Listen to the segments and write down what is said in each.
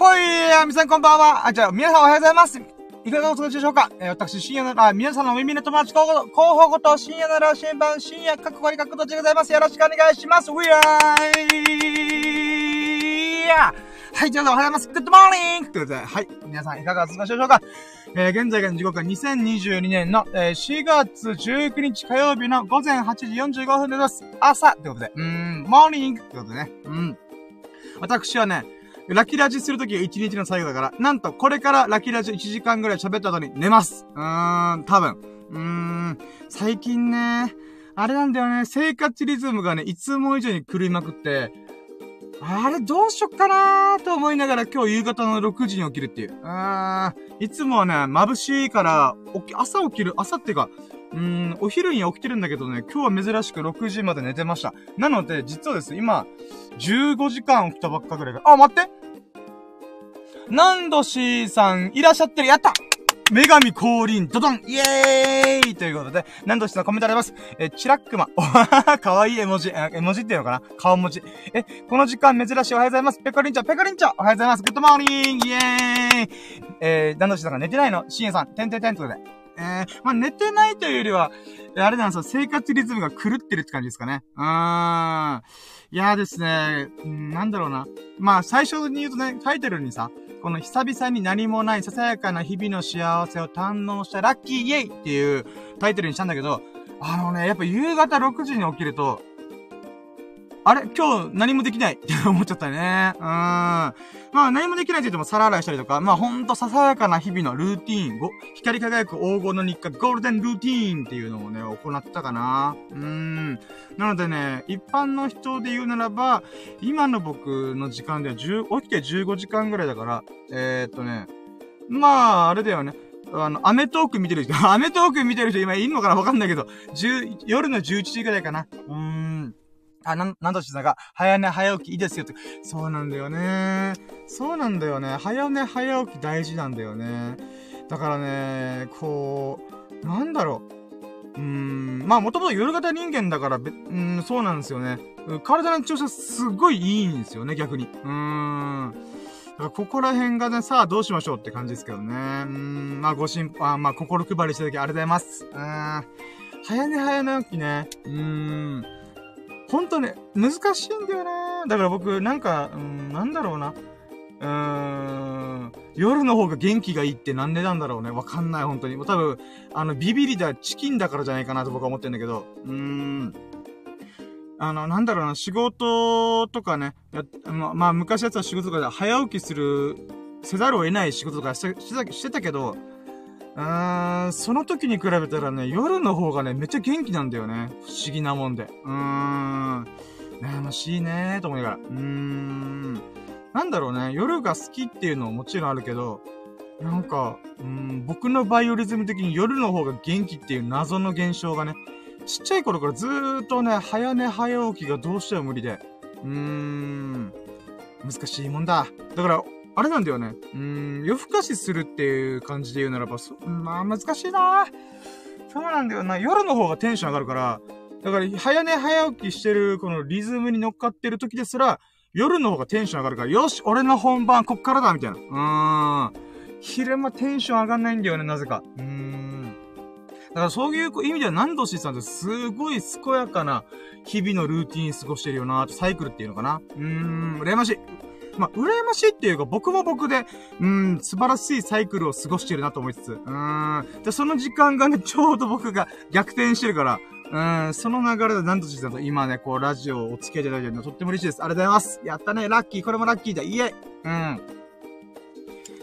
ほい皆さんこんばんは。あ、じゃあ、皆さんおはようございます。いかがお過ごしでしょうか？えー、私、深夜なら、皆さんの耳の友達候補、候補こと、深夜の羅針盤、深夜、かっこ割りかっことじでございます。よろしくお願いします。ウィーはい、皆さんおはようございます。グッドモーニングということで、はい、皆さんいかがお過ごしでしょうか？えー、現在の時刻は2022年の、えー、4月19日火曜日の午前8時45分でございます。朝ということで、うーん、モーニングということでね、うん。私はね、ラキラジするときが1日の最後だから、なんとこれからラキラジ1時間ぐらい喋った後に寝ます。うーん、多分。うーん、最近ね、あれなんだよね、生活リズムがね、いつも以上に狂いまくって、あれどうしよっかなーと思いながら今日夕方の6時に起きるっていう。うーん、いつもはね、眩しいから、起き、朝起きる、朝っていうか、うーん、お昼に起きてるんだけどね、今日は珍しく6時まで寝てました。なので、実はです、今、15時間起きたばっかぐらいが、あ、待ってナンドシーさん、いらっしゃってるやった女神降臨、ドドンイエーイということで、ナンドシーさんコメントあります。え、チラックマ。おははかわいい絵文字。絵文字っていうのかな？顔文字。え、この時間珍しいおはようございます。ペコリンチョ、ペコリンチョおはようございます。 Good morning イエーイえー、ナンドシーさんが寝てないの？シエさん、てんてんてんということで。えー、まあ、寝てないというよりは、あれなんですよ、生活リズムが狂ってるって感じですかね。うーん。いやーですね、なんだろうな。まあ、最初に言うとね、タイトルにさ、この久々に何もないささやかな日々の幸せを堪能したラッキーイエイっていうタイトルにしたんだけど、あのね、やっぱ夕方6時に起きると、あれ？今日何もできないって思っちゃったね。うん。まあ何もできないって言っても皿洗いしたりとか、まあほんとささやかな日々のルーティーン、ご、光り輝く黄金の日課、ゴールデンルーティーンっていうのをね、行ったかな。うん。なのでね、一般の人で言うならば、今の僕の時間では10、起きて15時間ぐらいだから、えー、っとね、まあ、あれだよね。あの、アメトーク見てる人、アメトーク見てる人今いるのかな？わかんないけど、10、夜の11時ぐらいかな。うーん。あ、なん、なんとしさんが、早寝早起きいいですよって。そうなんだよね。そうなんだよね。早寝早起き大事なんだよね。だからね、こう、なんだろう。うーん、まあもともと夜型人間だから、うん、そうなんですよね。体の調子はすごいいいんですよね、逆に。うーん。だからここら辺がね、さあどうしましょうって感じですけどね。うーん、まあご心配、まあ心配りしてただきありがとうございます。うーん。早寝早寝起きね。うーん。ほんとね、難しいんだよなだから僕、なんか、うん、なんだろうな。うーん、夜の方が元気がいいってなんでなんだろうね。わかんない、本当に。もう多分、あの、ビビリだ、チキンだからじゃないかなと僕は思ってんだけど、うーん。あの、なんだろうな、仕事とかね、や、ま、まあ、昔やってた仕事とかで早起きする、せざるを得ない仕事とかして、してたけど、うん、その時に比べたらね、夜の方がね、めっちゃ元気なんだよね。不思議なもんで。うーん。悩ましいねーと思いながら。うーん。なんだろうね、夜が好きっていうのももちろんあるけど、なんか、うん、僕のバイオリズム的に夜の方が元気っていう謎の現象がね、ちっちゃい頃からずーっとね、早寝早起きがどうしても無理で。うーん。難しいもんだ。だから、あれなんだよね。うん、夜更かしするっていう感じで言うならば、そ、まあ難しいなそうなんだよな。夜の方がテンション上がるから、だから、早寝早起きしてる、このリズムに乗っかってる時ですら、夜の方がテンション上がるから、よし俺の本番こっからだみたいな。うーん。昼間テンション上がんないんだよね、なぜか。うーん。だからそういう意味では、何度しさんってすごい健やかな日々のルーティン過ごしてるよなサイクルっていうのかな。うーん、羨ましい。まあ、羨ましいっていうか、僕も僕で、うん、素晴らしいサイクルを過ごしてるなと思いつつ、うん。で、その時間がね、ちょうど僕が逆転してるから、うん、その流れで何としてたと今ね、こう、ラジオをお付き合いただいてるのとっても嬉しいです。ありがとうございます。やったね、ラッキー、これもラッキーだ、イエイうん。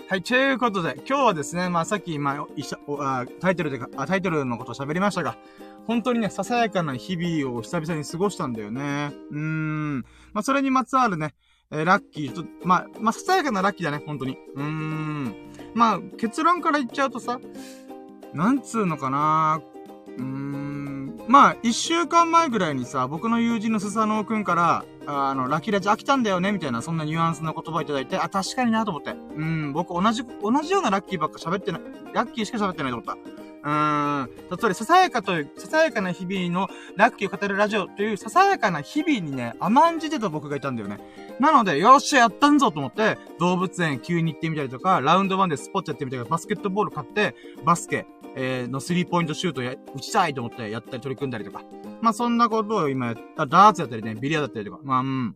はい、ということで、今日はですね、まあさっき、まあ、一緒、あタイトルであ、タイトルのことを喋りましたが、本当にね、ささやかな日々を久々に過ごしたんだよね。うーん。まあそれにまつわるね、えー、ラッキーと、まあ、まあ、ささやかなラッキーだね、本当に。うーん。まあ、結論から言っちゃうとさ、なんつうのかなうーん。まあ、一週間前ぐらいにさ、僕の友人のスサノオくんから、あの、ラキラジ飽きたんだよね、みたいな、そんなニュアンスの言葉いただいて、あ、確かになと思って。うん、僕同じ、同じようなラッキーばっか喋ってない、ラッキーしか喋ってないと思った。うーん。例え、ささやかという、ささやかな日々のラッキーを語るラジオというささやかな日々にね、甘んじてた僕がいたんだよね。なので、よっしゃ、やったんぞと思って、動物園急に行ってみたりとか、ラウンド1でスポッチやってみたりとか、バスケットボール買って、バスケ、えー、のスリーポイントシュートや、打ちたいと思ってやったり取り組んだりとか。まあ、そんなことを今やった、ダーツやったりね、ビリヤだったりとか。まあ、うん。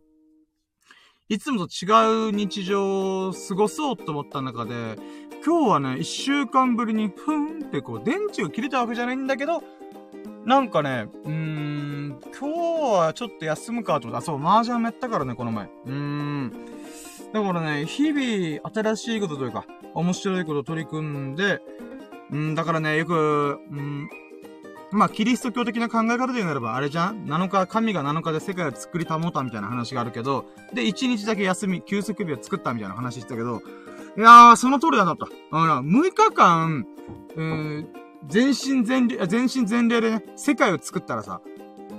いつもと違う日常を過ごそうと思った中で、今日はね、一週間ぶりに、ふんってこう、電池が切れたわけじゃないんだけど、なんかね、うーん、今日はちょっと休むかと思って、あ、そう、麻雀やったからね、この前。うーん。だからね、日々、新しいことというか、面白いこと取り組んで、うん、だからね、よく、うん、まあ、キリスト教的な考え方で言うならば、あれじゃん ?7 日、神が7日で世界を作り保ったみたいな話があるけど、で、1日だけ休み、休息日を作ったみたいな話したけど、いやー、その通りだなと。あ6日間、うん、全身全霊、全身全霊でね、世界を作ったらさ、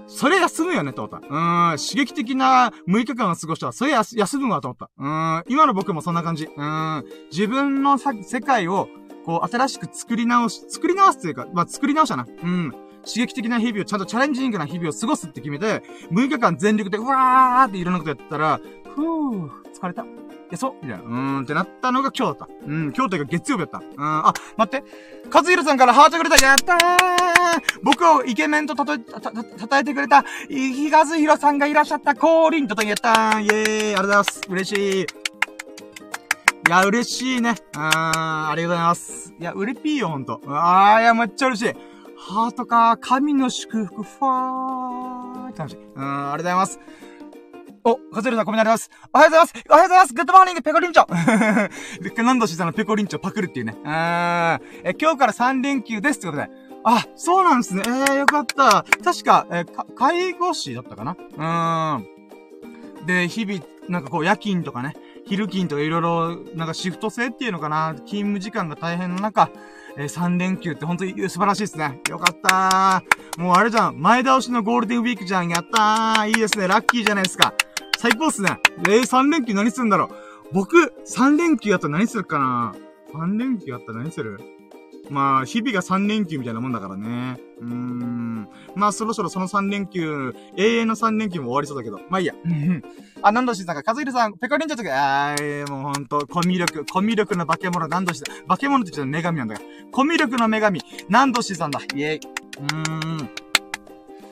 それ休むよね、と思った。うん、刺激的な6日間を過ごしたら、それ休むわ、と思った。うん、今の僕もそんな感じ。うん、自分のさ世界を、こう、新しく作り直し、作り直すというか、まあ、作り直したな。うん。刺激的な日々を、ちゃんとチャレンジングな日々を過ごすって決めて、6日間全力で、うわーっていろんなことやったら、ふぅ、疲れた。や、そうみたいな。うーんってなったのが今日だった。うん、今日というか月曜日だった。うん、あ、待って。和弘さんからハートくれた。やったー僕をイケメンとたとえ、た、た、たたえてくれた、ひがずひろさんがいらっしゃった。降臨ととやったーイェーイありがとうございます。嬉しい。いや、嬉しいね。あー、ありがとうございます。いや、嬉しいよ、ほんと。あー、いや、めっちゃ嬉しい。ハートか、神の祝福、ファーって感じ。うん、ありがとうございます。お、カズルさんコメントあります。おはようございます。おはようございます。 Good morning、ペコリンチョ。何度してたのペコリンチョパクるっていうね。あー、え、今日から3連休ですってことで。あ、そうなんですね。えー、よかった。確か、えか、介護士だったかなうーん。で、日々、なんかこう、夜勤とかね、昼勤とかいろいろ、なんかシフト制っていうのかな勤務時間が大変な中、えー、3連休って本当に素晴らしいですね。よかったー。もうあれじゃん。前倒しのゴールデンウィークじゃん。やったー。いいですね。ラッキーじゃないですか。最高っすね。えー、3連休何するんだろう。僕、3連休やったら何するかな ?3 連休やったら何する？まあ、日々が3連休みたいなもんだからね。うーん。まあ、そろそろその3連休、永遠の3連休も終わりそうだけど。まあいいや。あ、何度しさんか、かずひるさん、ペコリンチョとか、あー、もうほんと、コミュ力、コミュ力の化け物、何度しさん。化け物って言っちゃ女神なんだから。コミュ力の女神、何度しさんだ。イェイ。うーん。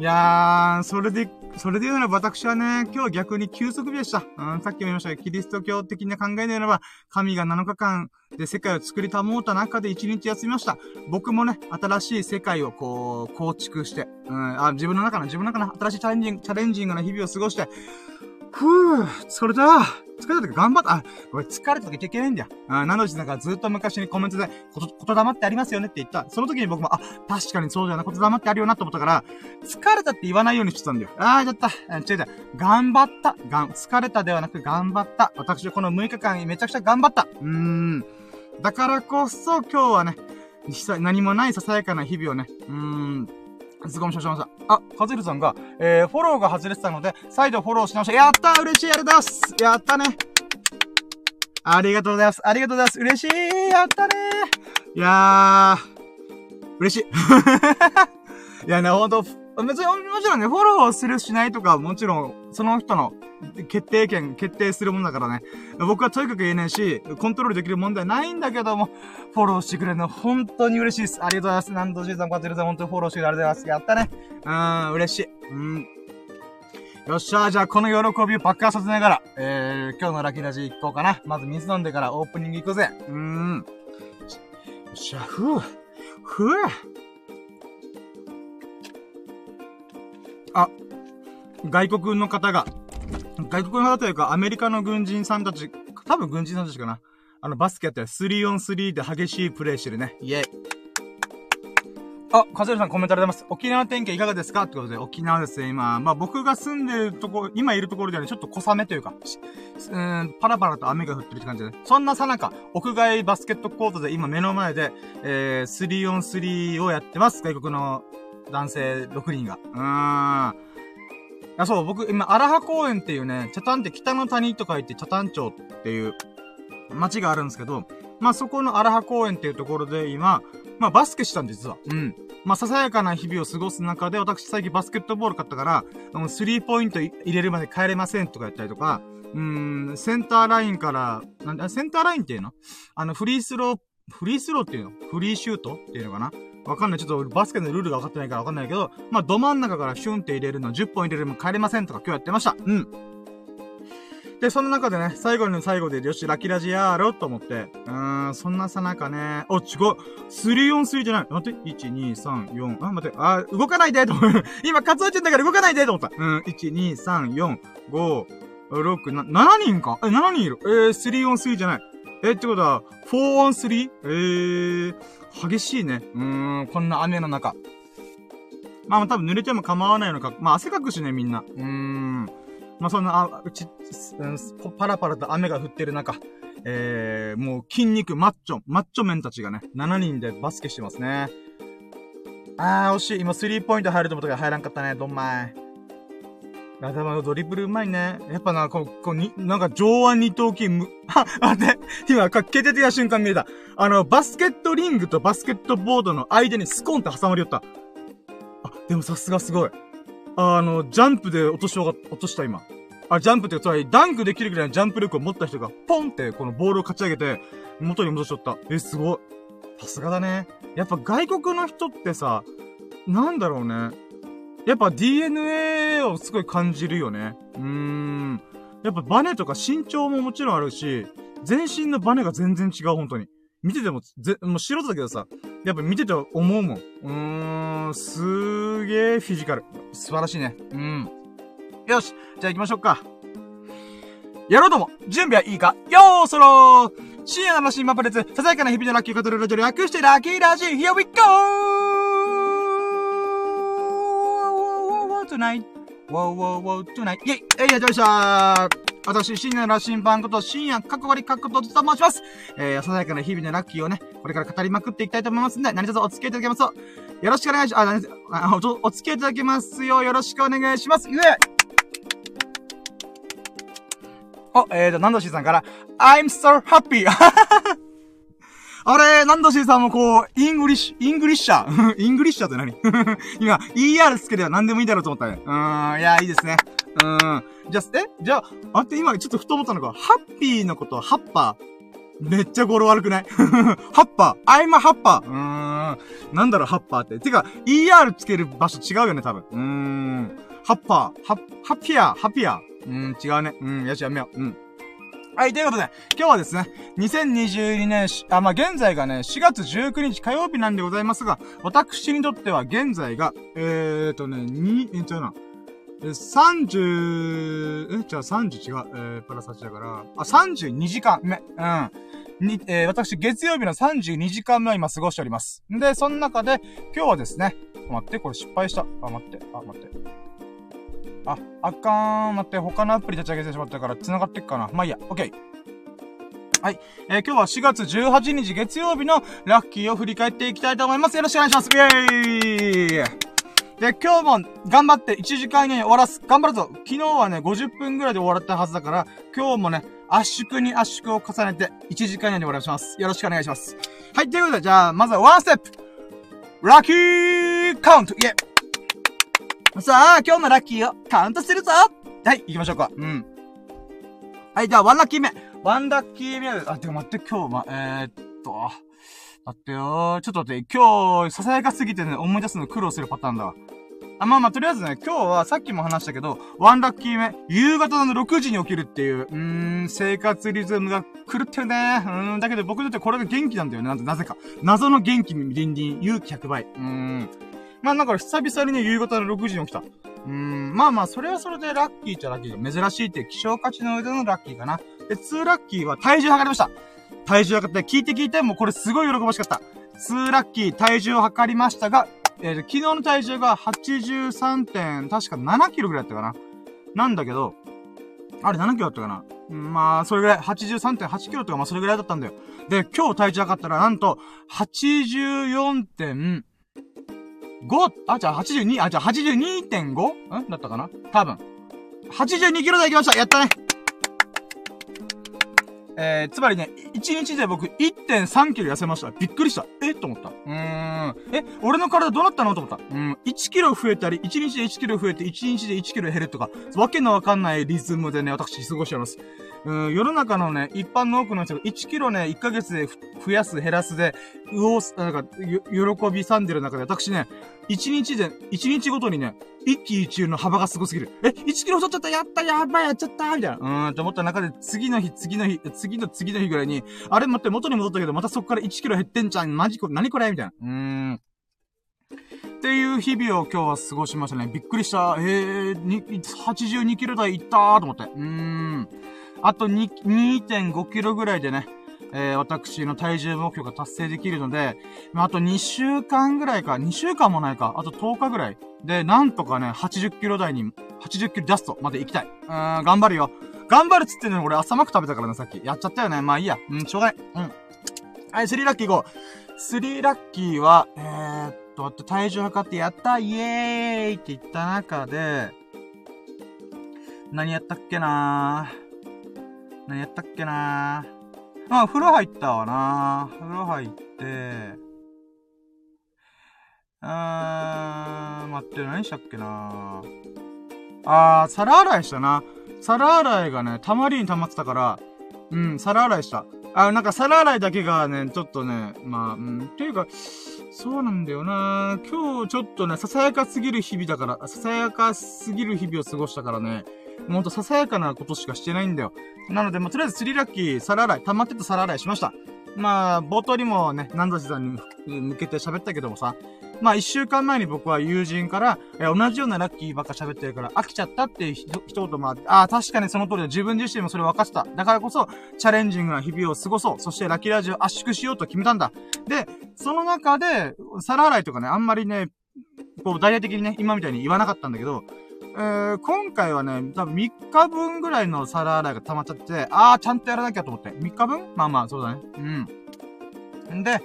いやー、それで、それで言うなら私はね、今日逆に休息日でした。うん、さっきも言いましたけど、キリスト教的な考えで言えば、神が7日間で世界を作り保った中で1日休みました。僕もね、新しい世界をこう、構築して、うん、あ、自分の中の、自分の中の新しいチャレンジング、チャレンジングな日々を過ごして、ふぅ、疲れた。疲れた時頑張った。あ、これ疲れた時いけないんだよ。あ、なのでなんかずっと昔にコメントで、こと、こと霊ってありますよねって言った。その時に僕も、あ、確かにそうだよな、こと霊ってあるよなって思ったから、疲れたって言わないようにしてたんだよ。あー、やった。違う違う。頑張った。がん、疲れたではなく頑張った。私はこの6日間めちゃくちゃ頑張った。うーん。だからこそ今日はね、何もないささやかな日々をね、うーん。すごいしました。あ、カズルさんが、えー、フォローが外れてたので、再度フォローし直した。やったー嬉しいありがとうございます。やったね。ありがとうございます。ありがとうございます。嬉しい。やったねいやー、嬉しい。いやね、ほんと、別に、もちろんね、フォローするしないとか、もちろん、その人の決定権、決定するもんだからね。僕はとにかく言えないし、コントロールできる問題ないんだけども、フォローしてくれるの本当に嬉しいです。ありがとうございます。何度シーズンこうやってさん、本当にフォローしてくれてありがとうございます。やったね。うーん、嬉しい。うん。よっしゃ、じゃあこの喜びを爆発させながら、えー、今日のラッキーラジ行こうかな。まず水飲んでからオープニング行くぜ。うーん。よっしゃ、ふぅ。ふぅ。あ、外国の方が、外国の方というか、アメリカの軍人さんたち、多分軍人さんたちかな。あの、バスケやって 3on3 で激しいプレイしてるね。イェイ。あ、カズルさんコメントありがとうございます。沖縄天気いかがですか？ってことで、沖縄ですね、今。まあ僕が住んでるとこ、今いるところではね、ちょっと小雨というか、うん、パラパラと雨が降ってるって感じで、そんなさなか、屋外バスケットコートで今目の前で、えー、3on3 をやってます。外国の男性6人が。うーん。あ、そう、僕、今、荒葉公園っていうね、チャタンって北の谷と書いて、チャタン町っていう街があるんですけど、まあ、そこの荒葉公園っていうところで今、まあ、バスケしたんです、実は。うん。まあ、ささやかな日々を過ごす中で、私最近バスケットボール買ったから、スリーポイント入れるまで帰れませんとかやったりとか、うん、センターラインから、なんだ、センターラインっていうの？あの、フリースロー、フリースローっていうの？フリーシュートっていうのかな？わかんない。ちょっとバスケのルールが分かってないからわかんないけど、まあ、ど真ん中からシュンって入れるの、10本入れるの帰れませんとか今日やってました。うん。で、その中でね、最後の最後で、よし、ラキラジやろうと思って、うーん、そんなさなかね、お、違う、3 on 3じゃない。待って、1、2、3、4、あ、待って、あ、動かないでと思う。今、活動中だから動かないでと思った。うん、1、2、3、4、5、6、な、7人か？え、7人いる？えー、3 on 3じゃない。えってことは、4 on 3? えー、激しいね。うーん、こんな雨の中。まあ、多分濡れても構わないのか。まあ、汗かくしね、みんな。うーん。まあ、そんな、あ、うち、パラパラと雨が降ってる中、えー、もう筋肉マッチョ、マッチョメンたちがね、7人でバスケしてますね。あー、惜しい。今、スリーポイント入ると思ったけど入らんかったね、どんまい。頭のドリブルうまいね。やっぱな、こう、こうに、なんか上腕二頭筋む、は、待って、今、かっけててた瞬間見えた。あの、バスケットリングとバスケットボードの間にスコンって挟まりよった。あ、でもさすがすごい。あの、ジャンプで落としようが落とした今。あ、ジャンプってつまり、ダンクできるぐらいのジャンプ力を持った人が、ポンってこのボールを勝ち上げて、元に戻しとった。え、すごい。さすがだね。やっぱ外国の人ってさ、なんだろうね。やっぱ DNA をすごい感じるよね。うーん。やっぱバネとか身長ももちろんあるし、全身のバネが全然違う、本当に。見てても、ぜ、もう素人だけどさ、やっぱ見てて思うもん。うーん、すーげーフィジカル。素晴らしいね。うん。よし、じゃあ行きましょうか。やろうとも、準備はいいか？よーそろー深夜の新マップレツ、ささやかな日々のラッキーを語るラジオ略してラッキーラジー Here we go! Tonight! Wow, wow, wow, tonight! イェイえい、やってました私、深夜の羅針盤こと深夜、かっこ割りかっことと申します。えー、ささやかな日々のラッキーをね、これから語りまくっていきたいと思いますんで、何卒お付き合いいただけますと、よろしくお願いします。あ、お、お付き合いいただけますよ。よろしくお願いします。ゆえお、えーと、ナンドシーさんから、I'm so happy! あれ、ナンドシーさんもこう、 English、Englisher？Englisher って何？今、ER つけては何でもいいだろうと思ったね。うーん、いや、いいですね。うーん。じゃあ、え？じゃあ、あって今ちょっとふと思ったのが、ハッピーのことハッパー。めっちゃ語呂悪くない？ハッパー。I'm a ハッパー。うーん。なんだろう、ハッパーって。てか、ER つける場所違うよね、多分。うーん。ハッパー。ハッ、ハッピアー。ハッピアー。うん、違うね。うん、よし、やめよう。うん。はい、ということで、今日はですね、2022年あ、まあ、現在がね、4月19日火曜日なんでございますが、私にとっては現在が、えーとね、2、え、違うな。30、え、じゃあ30違う。えー、プラス8だから、あ、32時間目。うん。に、えー、私、月曜日の32時間目を今過ごしております。で、その中で、今日はですね、待って、これ失敗した。あ、待って、あ、待って。あ、あかーん。待って、他のアプリ立ち上げてしまったから繋がってっかな。まあいいや。オッケー。はい。えー、今日は4月18日月曜日のラッキーを振り返っていきたいと思います。よろしくお願いします。イェーイで、今日も頑張って1時間以内に終わらす。頑張るぞ昨日はね、50分ぐらいで終わったはずだから、今日もね、圧縮に圧縮を重ねて、1時間以内に終わらします。よろしくお願いします。はい、ということで、じゃあ、まずはワンステップラッキーカウントイェさあ、今日のラッキーをカウントするぞはい、行きましょうか。うん。はい、じゃあ、ワンラッキー目。ワンラッキー目あ、てか待って、今日、ま、えー、っと、待ってよちょっと待って、今日、ささやかすぎてね、思い出すの苦労するパターンだわ。あ、まあまあ、とりあえずね、今日はさっきも話したけど、ワンラッキー目、夕方の6時に起きるっていう、うーん、生活リズムが狂ってるね。うーん、だけど僕にとってこれが元気なんだよね。なぜか。謎の元気にリンリン、勇気100倍。うーん。まあだから久々にね、夕方の6時に起きた。うーん、まあまあ、それはそれでラッキーっちゃラッキーが珍しいって希少価値の上でのラッキーかな。で、2ラッキーは体重測りました。体重測って、聞いて聞いて、もうこれすごい喜ばしかった。2ラッキー体重を測りましたが、えー、昨日の体重が83点、確か7キロぐらいだったかな。なんだけど、あれ7キロだったかな。まあ、それぐらい、83.8キロとか、まあそれぐらいだったんだよ。で、今日体重測ったら、なんと、84. 84.5、あ、じゃあ82、あ、じゃあ 82.5? ん？だったかな？多分。82キロ台行きましたやったねえー、つまりね、1日で僕1.3キロ痩せました。びっくりした。え？と思った。うーん。え、俺の体どうなったの？と思った。うん。1キロ増えたり、1日で1キロ増えて、1日で1キロ減るとか、わけのわかんないリズムでね、私過ごしてます。うん、世の中のね、一般の多くの人が1キロね、1ヶ月で増やす、減らすで、うお、なんか、喜びさんでる中で、私ね、1日で、1日ごとにね、一気一中の幅がすごすぎる。え、1キロ太っちゃったやったやばいやっちゃったみたいな。うーんって思った中で、次の日、次の日、次の次の日ぐらいに、あれ待って、元に戻ったけど、またそこから1キロ減ってんじゃん。マジこれ、何これ？みたいな。うーん。っていう日々を今日は過ごしましたね。びっくりした。えー、82キロ台いったーと思って。うーん。あと2.5キロぐらいでね、えー、私の体重目標が達成できるので、まあと2週間ぐらいか、2週間もないか、あと10日ぐらい。で、なんとかね、80キロ台に、80キロジャストまで行きたい。うーん、頑張るよ。頑張るっつってんのに俺朝マック食べたからね、さっき。やっちゃったよね。まあいいや。うん、しょうがない。うん。はい、スリーラッキー行こう。スリーラッキーは、えー、っと、体重測ってやったイエーイって言った中で、何やったっけなー何やったっけな。あ、風呂入ったわな。風呂入って、あーん、待って、何したっけな。あー、皿洗いしたな。皿洗いがね、たまりに溜まってたから、うん、皿洗いした。あ、なんか皿洗いだけがね、ちょっとね、まあ、うん、っていうか、そうなんだよな。今日ちょっとね、ささやかすぎる日々だから、ささやかすぎる日々を過ごしたからね、ほんとささやかなことしかしてないんだよ。なので、まあ、とりあえず釣りラッキー、皿洗い、溜まってた皿洗いしました。まあ、冒頭にもね、南座さんに向けて喋ったけどもさ、まあ一週間前に僕は友人から、え同じようなラッキーばっか喋ってるから飽きちゃったっていう一言もあって、ああ、確かにその通りだ。自分自身もそれ分かってた。だからこそ、チャレンジングな日々を過ごそう。そしてラッキーラジオ圧縮しようと決めたんだ。で、その中で、皿洗いとかね、あんまりね、こう、大々的にね、今みたいに言わなかったんだけど、えー、今回はね、多分3日分ぐらいの皿洗いが溜まっちゃって、あー、ちゃんとやらなきゃと思って。3日分？まあまあ、そうだね。うん。んで、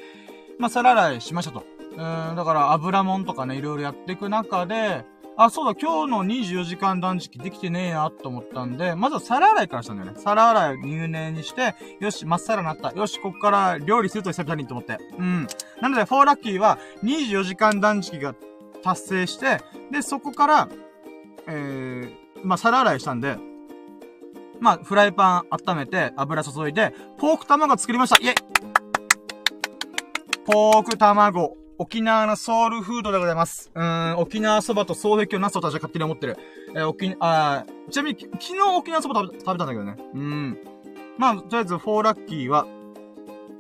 まあ、皿洗いしましたと。うん、だから油もんとかね、いろいろやっていく中で、あ、そうだ、今日の24時間断食できてねえなと思ったんで、まずは皿洗いからしたんだよね。皿洗い入念にして、よし、まっさらなった。よし、こっから料理すると久々にと思って。うん。なので、フォーラッキーは24時間断食が達成して、で、そこから、えー、まあ、皿洗いしたんで、まあ、フライパン温めて、油注いで、ポーク卵作りましたイェイポーク卵。沖縄のソウルフードでございます。うん、沖縄そばと双璧をなすと私は勝手に思ってる。えー、沖、あちなみに、昨日沖縄そば食べ、食べたんだけどね。うん。まあ、とりあえず、フォーラッキーは、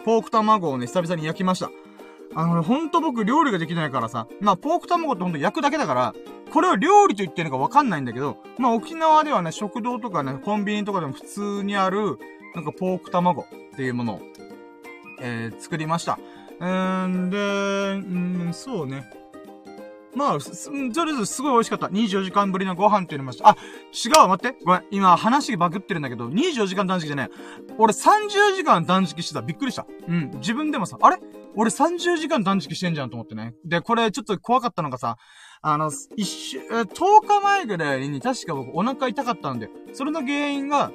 ポーク卵をね、久々に焼きました。あの、ほんと僕料理ができないからさ、まあ、ポーク卵ってほんと焼くだけだから、これを料理と言ってるのかわかんないんだけど、まあ、沖縄ではね、食堂とかね、コンビニとかでも普通にある、なんかポーク卵っていうものを、えー、作りました。うーん、で、うん、そうね。まあ、とりあえずすごい美味しかった。24時間ぶりのご飯っていうのもした。あ、違う待って。ごめん。今話バグってるんだけど、24時間断食じゃねえ。俺30時間断食してた。びっくりした。うん。自分でもさ、あれ？俺30時間断食してんじゃんと思ってね。で、これちょっと怖かったのがさ、あの、一週、10日前ぐらいに確か僕お腹痛かったんで、それの原因が、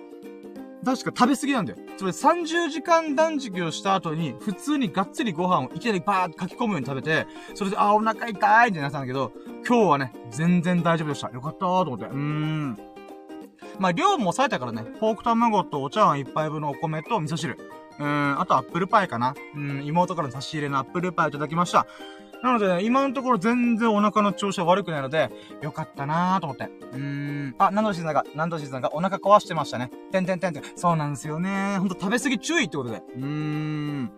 確か食べ過ぎなんだよ。つまり30時間断食をした後に、普通にがっつりご飯をいきなりバーって書き込むように食べて、それで、あ、お腹痛いってなったんだけど、今日はね、全然大丈夫でした。よかったーと思って。うーん。まあ、量も抑えたからね、ポーク卵とお茶碗一杯分のお米と味噌汁。うん、あとアップルパイかな。うん、妹からの差し入れのアップルパイをいただきました。なので、ね、今のところ全然お腹の調子は悪くないので、よかったなーと思って。うーん。あ、何度しさんが、何度しさんがお腹壊してましたね。てんてんてんてん。そうなんですよね。ほんと食べ過ぎ注意ってことで。うーん。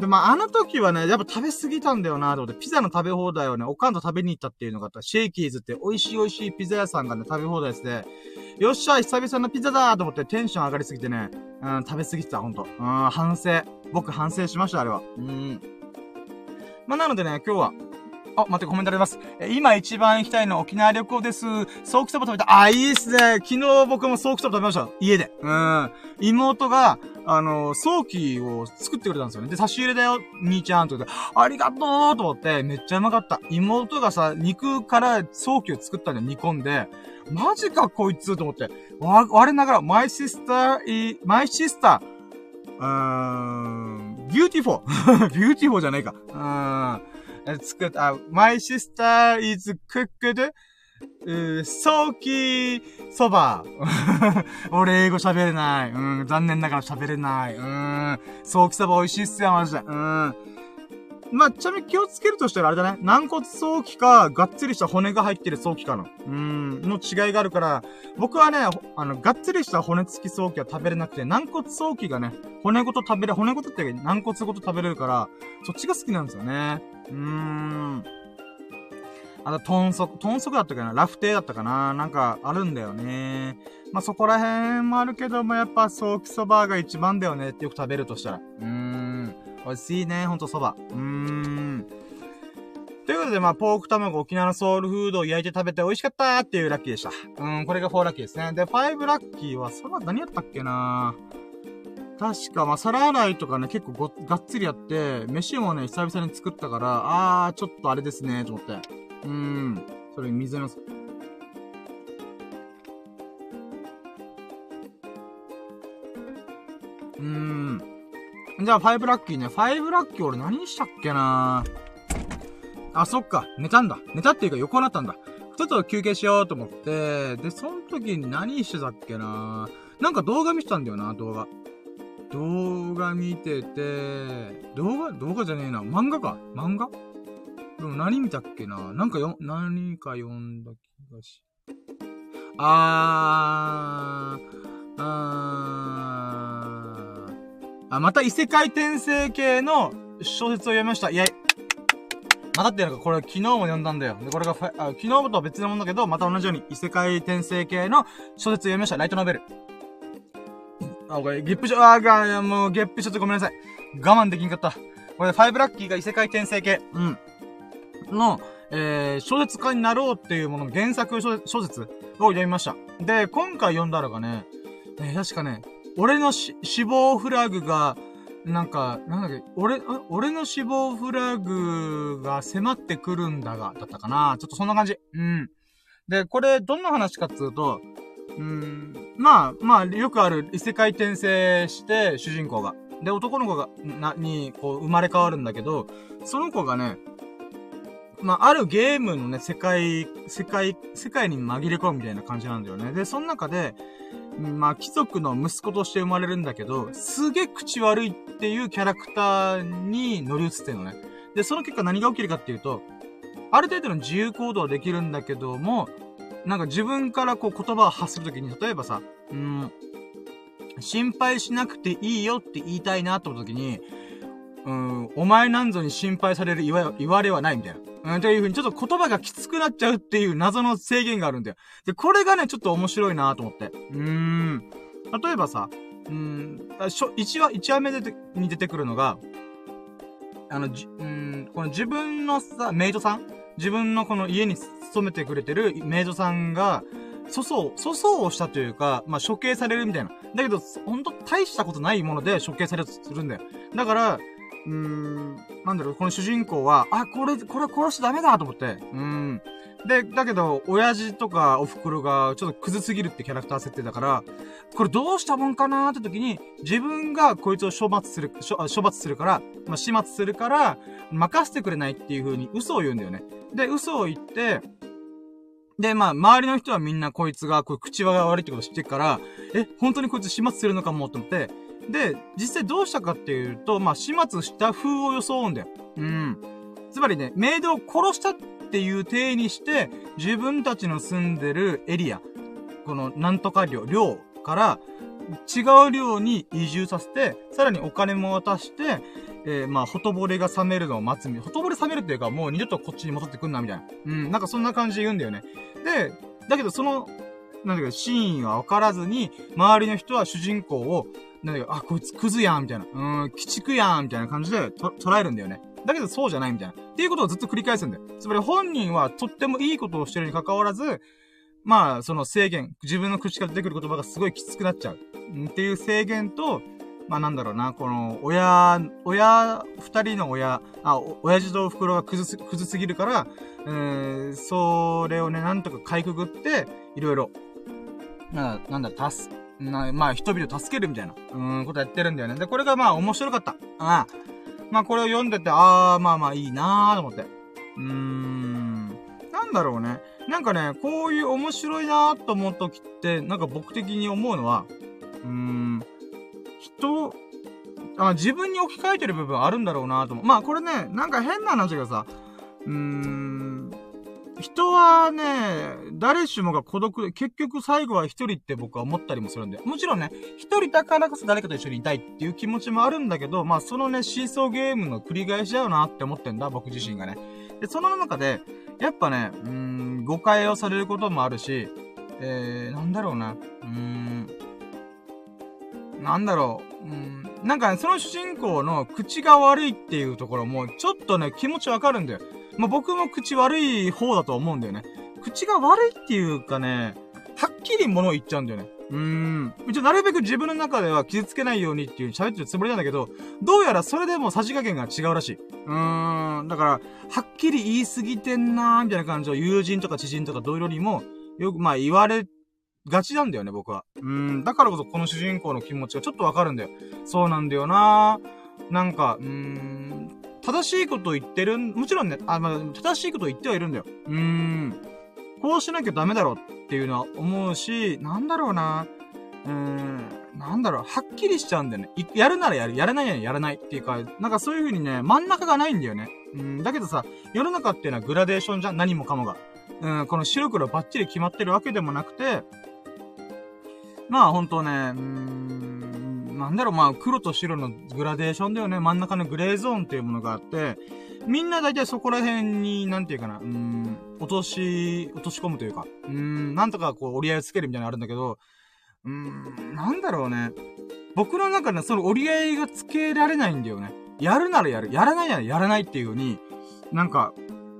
で、まあ、あの時はね、やっぱ食べ過ぎたんだよなと思って、ピザの食べ放題をね、おかんと食べに行ったっていうのがあった。シェイキーズって美味しい美味しいピザ屋さんがね、食べ放題して、よっしゃ、久々のピザだと思ってテンション上がりすぎてね、うん、食べ過ぎてた、ほんと。うん、反省。僕反省しました、あれは。うん。まあ、なのでね、今日は、あ、待って、コメントあります。え今一番行きたいの沖縄旅行です。ソーキそば食べた。あ、いいっすね。昨日僕もソーキそば食べました。家で。うん。妹が、あの、早期を作ってくれたんですよね。で、差し入れだよ、兄ちゃんと言って、ありがとうと思って、めっちゃうまかった。妹がさ、肉から早期を作ったんだよ、煮込んで。マジか、こいつと思って。わ、我ながら、my sister, my sister, うーん、beautiful. beautiful じゃないか。うーん。作った、my sister is cooked うソーキそば。俺英語喋れない。うん、残念ながら喋れない。うん、ソーキそば美味しいっすよ、マジで。うん。まあ、ちなみに気をつけるとしたらあれだね。軟骨早期か、がっつりした骨が入ってる早期かの。うん、の違いがあるから、僕はね、あの、がっつりした骨付き早期は食べれなくて、軟骨早期がね、骨ごと食べれ、骨ごとって軟骨ごと食べれるから、そっちが好きなんですよね。うーん。あと、豚足、豚足だったかな？ラフテーだったかな？なんか、あるんだよね。まあ、そこら辺もあるけども、やっぱ、早期そばが一番だよねってよく食べるとしたら。うーん。美味しいね、ほんとそば。うーん。ということで、まあ、ポーク卵、沖縄のソウルフードを焼いて食べて美味しかったっていうラッキーでした。うん、これが4ラッキーですね。で、5ラッキーは、そば何やったっけな？確か、まあ、皿洗いとかね、結構ご、がっつりやって、飯もね、久々に作ったから、あー、ちょっとあれですね、と思って。うーん。それ水飲みます。うーん。じゃあ、ファイブラッキーね。ファイブラッキー俺何したっけなあ、そっか。寝たんだ。寝たっていうか横になったんだ。ちょっと休憩しようと思って、で、その時に何してたっけななんか動画見てたんだよな、動画。動画見てて、動画動画じゃねえな。漫画か。漫画？でも何見たっけななんかよ、何か読んだ気がし。あー、あー、あ、また異世界転生系の小説を読みました。いや、またっていうのか、これ昨日も読んだんだよ。で、これがあ、昨日とは別のもんだけど、また同じように異世界転生系の小説を読みました。ライトノベル。あ、これ、ゲップちょ、あが、もう、ゲップちょっとごめんなさい。我慢できんかった。これ、ファイブラッキーが異世界転生系。うん。の、えー、小説家になろうっていうものの原作小説を読みました。で、今回読んだのがね、えー、確かね、俺の死亡フラグが、なんか、なんだっけ、俺、俺の死亡フラグが迫ってくるんだが、だったかなちょっとそんな感じ。うん。で、これ、どんな話かっつうと、うん、まあ、まあ、よくある異世界転生して、主人公が。で、男の子が、な、に、こう、生まれ変わるんだけど、その子がね、まあ、あるゲームのね、世界、世界、世界に紛れ込むみたいな感じなんだよね。で、その中で、まあ、貴族の息子として生まれるんだけど、すげえ口悪いっていうキャラクターに乗り移ってるのね。で、その結果何が起きるかっていうと、ある程度の自由行動はできるんだけども、なんか自分からこう言葉を発するときに、例えばさ、うん、心配しなくていいよって言いたいなと思ったときに、うん、お前なんぞに心配される言わ言われはないみたいな。うん、という風にちょっと言葉がきつくなっちゃうっていう謎の制限があるんだよ。で、これがね、ちょっと面白いなと思って。うーん。例えばさ、うん、しょ、1話、1話目でに出てくるのが、あの、じ、うん、この自分のさ、メイドさん自分のこの家に勤めてくれてるメイドさんが、粗相、粗相をしたというか、まあ、処刑されるみたいな。だけど、ほんと大したことないもので処刑されるとするんだよ。だから、うーん、なんだろう、この主人公は、あ、これ、これ殺しちゃダメだと思って。うーん。で、だけど、親父とかお袋がちょっとクズすぎるってキャラクター設定だから、これどうしたもんかなーって時に、自分がこいつを処罰する、処罰するから、まあ、始末するから、任せてくれないっていう風に嘘を言うんだよね。で、嘘を言って、で、まあ、周りの人はみんなこいつが、こう、口が悪いってこと知ってるから、え、本当にこいつ始末するのかもと思って、で、実際どうしたかっていうと、まあ、始末した風を装うんだよ。うん。つまりね、メイドを殺したっていう体にして、自分たちの住んでるエリア、このなんとか寮、寮から違う寮に移住させて、さらにお金も渡して、えー、まあ、ほとぼれが冷めるのを待つみ、ほとぼれ冷めるっていうか、もう二度とこっちに戻ってくんな、みたいな。うん、なんかそんな感じで言うんだよね。で、だけどその、なんだか、真意はわからずに、周りの人は主人公を、なんだあ、こいつクズやん、みたいな。うん、鬼畜やん、みたいな感じでと捉えるんだよね。だけどそうじゃないみたいな。っていうことをずっと繰り返すんだよ。つまり本人はとってもいいことをしてるに関わらず、まあ、その制限、自分の口から出てくる言葉がすごいきつくなっちゃう。っていう制限と、まあなんだろうな、この、親、親、二人の親、あ、親父と袋がクズす、クズすぎるから、えー、それをね、なんとかかいくぐって、いろいろ、な、なんだ、助、な、まあ人々を助けるみたいな、うん、ことやってるんだよね。で、これがまあ面白かった。ああ。まあこれを読んでて、ああ、まあまあいいなーと思って。うーん、なんだろうね。なんかね、こういう面白いなーと思うときって、なんか僕的に思うのは、うーん、人、あ、自分に置き換えてる部分あるんだろうなと思う。まあこれね、なんか変な話がさ、うーん、人はね、誰しもが孤独で、結局最後は一人って僕は思ったりもするんで。もちろんね、一人だからこそ誰かと一緒にいたいっていう気持ちもあるんだけど、まあそのね、シーソーゲームの繰り返しだよなって思ってんだ、僕自身がね。で、その中で、やっぱね、うーん、誤解をされることもあるし、えー、なんだろうな、うーん、なんだろう、うん、なんかね、その主人公の口が悪いっていうところも、ちょっとね、気持ちわかるんだよ。まあ、僕も口悪い方だと思うんだよね。口が悪いっていうかね、はっきり物を言っちゃうんだよね。うーん。一応なるべく自分の中では傷つけないようにっていう喋ってるつもりなんだけど、どうやらそれでもさじ加減が違うらしい。うーん。だから、はっきり言い過ぎてんなーみたいな感じを友人とか知人とか同僚にも、よくまあ言われがちなんだよね、僕は。うん。だからこそこの主人公の気持ちがちょっとわかるんだよ。そうなんだよななんか、うーん。正しいことを言ってるもちろんね、あ、まあ、正しいことを言ってはいるんだよ。うーん。こうしなきゃダメだろっていうのは思うし、なんだろうな。うーん。なんだろう、はっきりしちゃうんだよね。やるならやる、やらないならやらないっていうか、なんかそういう風にね、真ん中がないんだよね。うん、だけどさ、世の中っていうのはグラデーションじゃん、何もかもが。うん、この白黒バッチリ決まってるわけでもなくて、まあ本当ね、うーん、なんだろう、まあ黒と白のグラデーションだよね。真ん中のグレーゾーンっていうものがあって、みんな大体そこら辺に、なんていうかな、うん、落とし、落とし込むというか、うん、なんとかこう折り合いをつけるみたいなのあるんだけど、うん、なんだろうね。僕の中でその折り合いがつけられないんだよね。やるならやる、やらないならやらないっていう風に、なんか、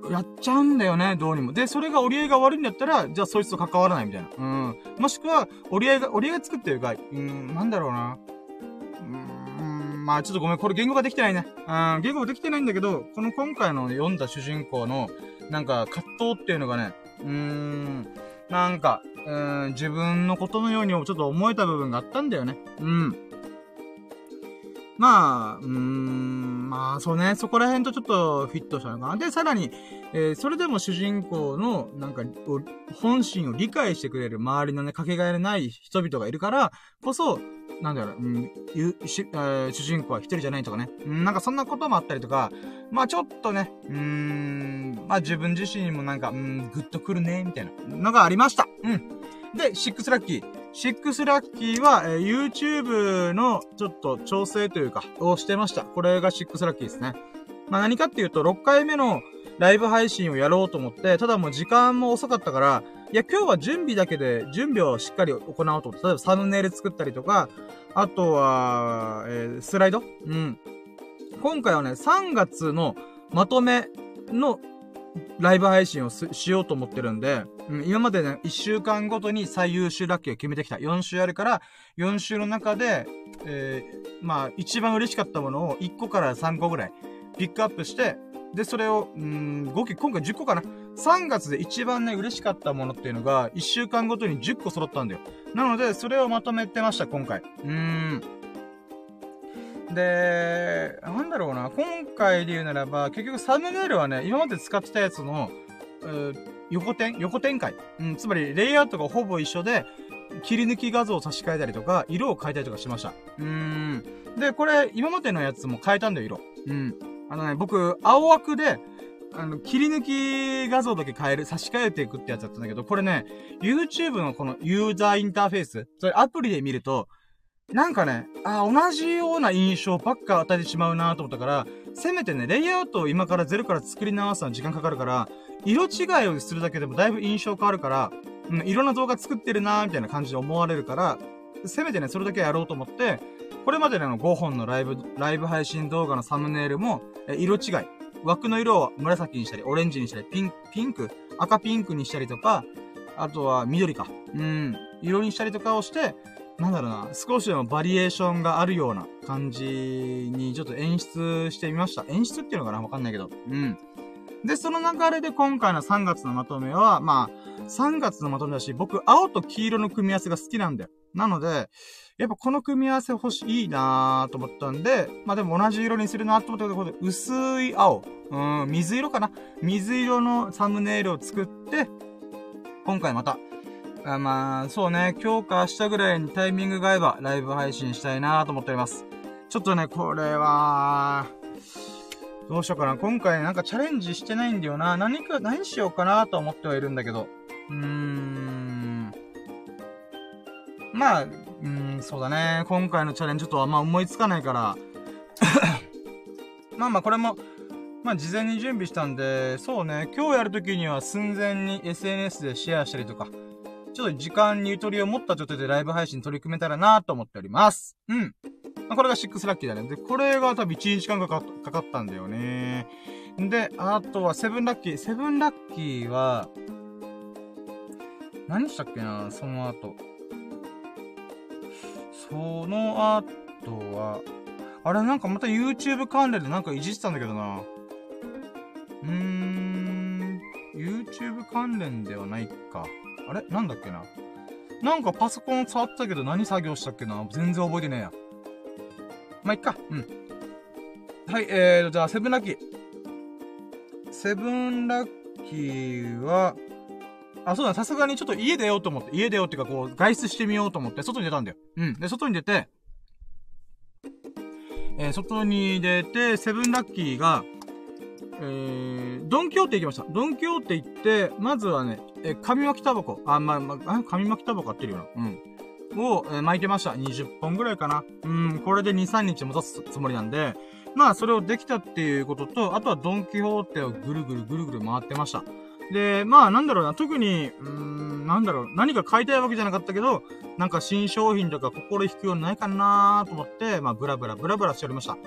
やっちゃうんだよね、どうにも。で、それが折り合いが悪いんだったら、じゃあそいつと関わらないみたいな。うん。もしくは、折り合いが、折り合いが作ってるか、うん、なんだろうな。まあちょっとごめん、これ言語ができてないね。うん、言語ができてないんだけど、この今回の読んだ主人公の、なんか、葛藤っていうのがね、うーん、なんか、うん、自分のことのようにちょっと思えた部分があったんだよね。うん。まあ、うーん、まあ、そうね、そこら辺とちょっとフィットしたのかな。で、さらに、えー、それでも主人公の、なんか、本心を理解してくれる周りのね、かけがえのない人々がいるから、こそ、なんだろう、うん、ゆ、し、えー、主人公は一人じゃないとかね。うん、なんかそんなこともあったりとか、まあちょっとね、うーん、まあ自分自身もなんか、うん、グッとくるね、みたいなのがありました。うん。で、シックスラッキー。シックスラッキーは、えー、YouTube のちょっと調整というか、をしてました。これがシックスラッキーですね。まあ何かっていうと、6回目のライブ配信をやろうと思って、ただもう時間も遅かったから、いや、今日は準備だけで、準備をしっかり行おうと思って、例えばサムネイル作ったりとか、あとは、えー、スライド？うん。今回はね、3月のまとめのライブ配信をしようと思ってるんで、うん、今までね、1週間ごとに最優秀ラッキーを決めてきた。4週あるから、4週の中で、えー、まあ、一番嬉しかったものを1個から3個ぐらいピックアップして、で、それを、うん、合計、今回10個かな ?3 月で一番ね、嬉しかったものっていうのが、1週間ごとに10個揃ったんだよ。なので、それをまとめてました、今回。うーん。で、なんだろうな、今回で言うならば、結局サムネイルはね、今まで使ってたやつの、横展横展開。うん、つまり、レイアウトがほぼ一緒で、切り抜き画像を差し替えたりとか、色を変えたりとかしました。うーん。で、これ、今までのやつも変えたんだよ、色。うん。あのね、僕、青枠で、あの、切り抜き画像だけ変える、差し替えていくってやつだったんだけど、これね、YouTube のこのユーザーインターフェース、それアプリで見ると、なんかね、あ、同じような印象ばっか与えてしまうなと思ったから、せめてね、レイアウトを今からゼロから作り直すのは時間かかるから、色違いをするだけでもだいぶ印象変わるから、うん、いろんな動画作ってるなみたいな感じで思われるから、せめてね、それだけやろうと思って、これまでの5本のライブ、ライブ配信動画のサムネイルも、え色違い。枠の色を紫にしたり、オレンジにしたり、ピン、ピンク、赤ピンクにしたりとか、あとは緑か。うん、色にしたりとかをして、なんだろうな、少しでもバリエーションがあるような感じにちょっと演出してみました。演出っていうのかな？わかんないけど。うん。で、その流れで今回の3月のまとめは、まあ、3月のまとめだし、僕、青と黄色の組み合わせが好きなんだよ。なので、やっぱこの組み合わせ欲しい、なーと思ったんで、まあでも同じ色にするなと思ったけど、これ薄い青。うん、水色かな？水色のサムネイルを作って、今回また、あまあ、そうね、今日か明日ぐらいにタイミングが合えばライブ配信したいなと思っております。ちょっとね、これは、どうしようかな。今回なんかチャレンジしてないんだよな。何か、何しようかなと思ってはいるんだけど。うーん。まあ、うん、そうだね。今回のチャレンジちょっとあんま思いつかないから。まあまあ、これも、まあ事前に準備したんで、そうね、今日やるときには寸前に SNS でシェアしたりとか、ちょっと時間にゆとりを持った状態でライブ配信取り組めたらなと思っております。うん。まあ、これが6ラッキーだね。で、これが多分1日間かかかかったんだよね。で、あとは7ラッキー。7ラッキーは、何したっけな？その後。その後は、あれなんかまた YouTube 関連でなんかいじってたんだけどな。うーん、YouTube 関連ではないか。あれ？なんだっけな？なんかパソコン触ったけど何作業したっけな？全然覚えてねえや。まあ、いっか。うん。はい、えーと、じゃあ、セブンラッキー。セブンラッキーは、あ、そうだ、さすがにちょっと家出ようと思って、家出ようっていうか、こう、外出してみようと思って、外に出たんだよ。うん。で、外に出て、えー、外に出て、セブンラッキーが、えー、ドンキョーテ行きました。ドンキョーテ行って、まずはね、えー、紙巻きタバコ。あ、まあ、まあ、紙巻きタバコ買ってるよな。うん。を、えー、巻いてました。20本ぐらいかな。うん、これで2、3日持たすつもりなんで、まあ、それをできたっていうことと、あとはドンキホーテをぐるぐるぐるぐる回ってました。で、まあ、なんだろうな、特に、うーん、なんだろう、何か買いたいわけじゃなかったけど、なんか新商品とか心引くようにないかなと思って、まあ、ブラブラブラブラしておりました。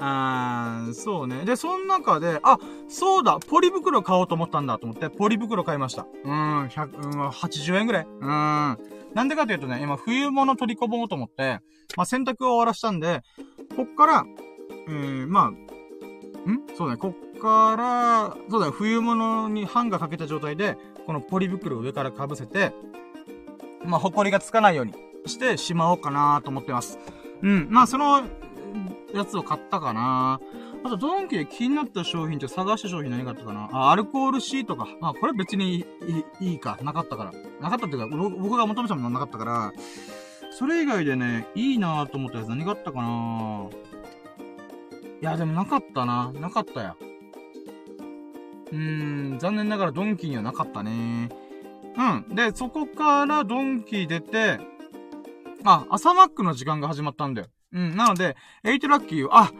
あー、そうね。で、その中で、あ、そうだ、ポリ袋買おうと思ったんだと思って、ポリ袋買いました。うーん、100、うん、80円ぐらい。うーん。なんでかというとね、今冬物取り込もうと思って、まあ、洗濯を終わらしたんで、こっから、えー、まあ、ん？そうだね、こっから、そうだよ、冬物にハンガーかけた状態で、このポリ袋を上から被せて、まあ、埃がつかないようにしてしまおうかなと思ってます。うん。まあ、その、やつを買ったかな。あと、ドンキで気になった商品って探した商品何があったかなあ、アルコールシートか。まあ、これ別にいいいいか。なかったから。なかったっていうか、僕が求めたものなかったから、それ以外でね、いいなと思ったやつ何があったかないや、でもなかったな。なかったや。うーん、残念ながらドンキにはなかったね。うん。で、そこからドンキ出て、あ、朝マックの時間が始まったんだよ。うん、なので、8ラッキーは、あ、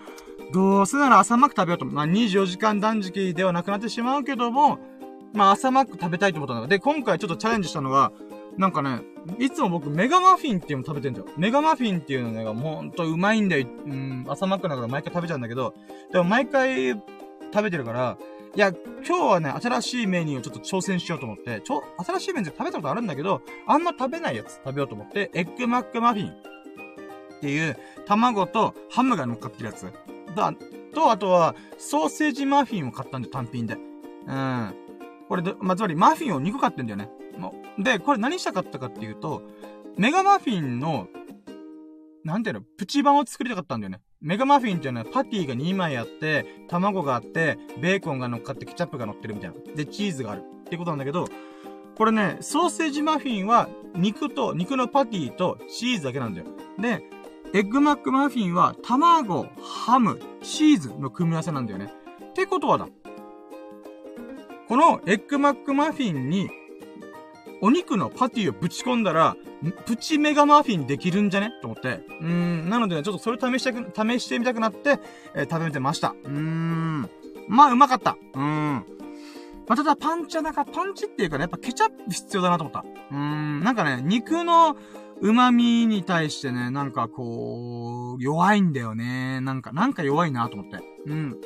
どうせなら朝マック食べようと。まあ、24時間断食ではなくなってしまうけども、まあ、朝マック食べたいと思ったんだ。で、今回ちょっとチャレンジしたのが、なんかね、いつも僕メガマフィンっていうの食べてんだよ。メガマフィンっていうのね、もうほんとうまいんだよ。うん、朝マックだから毎回食べちゃうんだけど、でも毎回食べてるから、いや、今日はね、新しいメニューをちょっと挑戦しようと思って、ちょ、新しいメニュー食べたことあるんだけど、あんま食べないやつ食べようと思って、エッグマックマフィンっていう、卵とハムが乗っかってるやつ。だ、と、あとは、ソーセージマフィンを買ったんで、単品で。うん。これで、まあ、つまりマフィンを2個買ってんだよね。で、これ何したかったかっていうと、メガマフィンの、なんていうの、プチ版を作りたかったんだよね。メガマフィンっていうのはパティが2枚あって、卵があって、ベーコンが乗っかってケチャップが乗ってるみたいな。で、チーズがある。っていうことなんだけど、これね、ソーセージマフィンは肉と、肉のパティとチーズだけなんだよ。で、エッグマックマフィンは卵、ハム、チーズの組み合わせなんだよね。ってことはだ。このエッグマックマフィンにお肉のパティをぶち込んだら、プチメガマフィンできるんじゃね？と思って。うん、なのでね、ちょっとそれ試して試してみたくなって、えー、食べてました。うーん。まあ、うまかった。うーん。まあ、ただパンチはなんか、パンチっていうかね、やっぱケチャップ必要だなと思った。うーん、なんかね、肉の、旨味に対してね、なんかこう、弱いんだよね。なんか、なんか弱いなと思って。うん。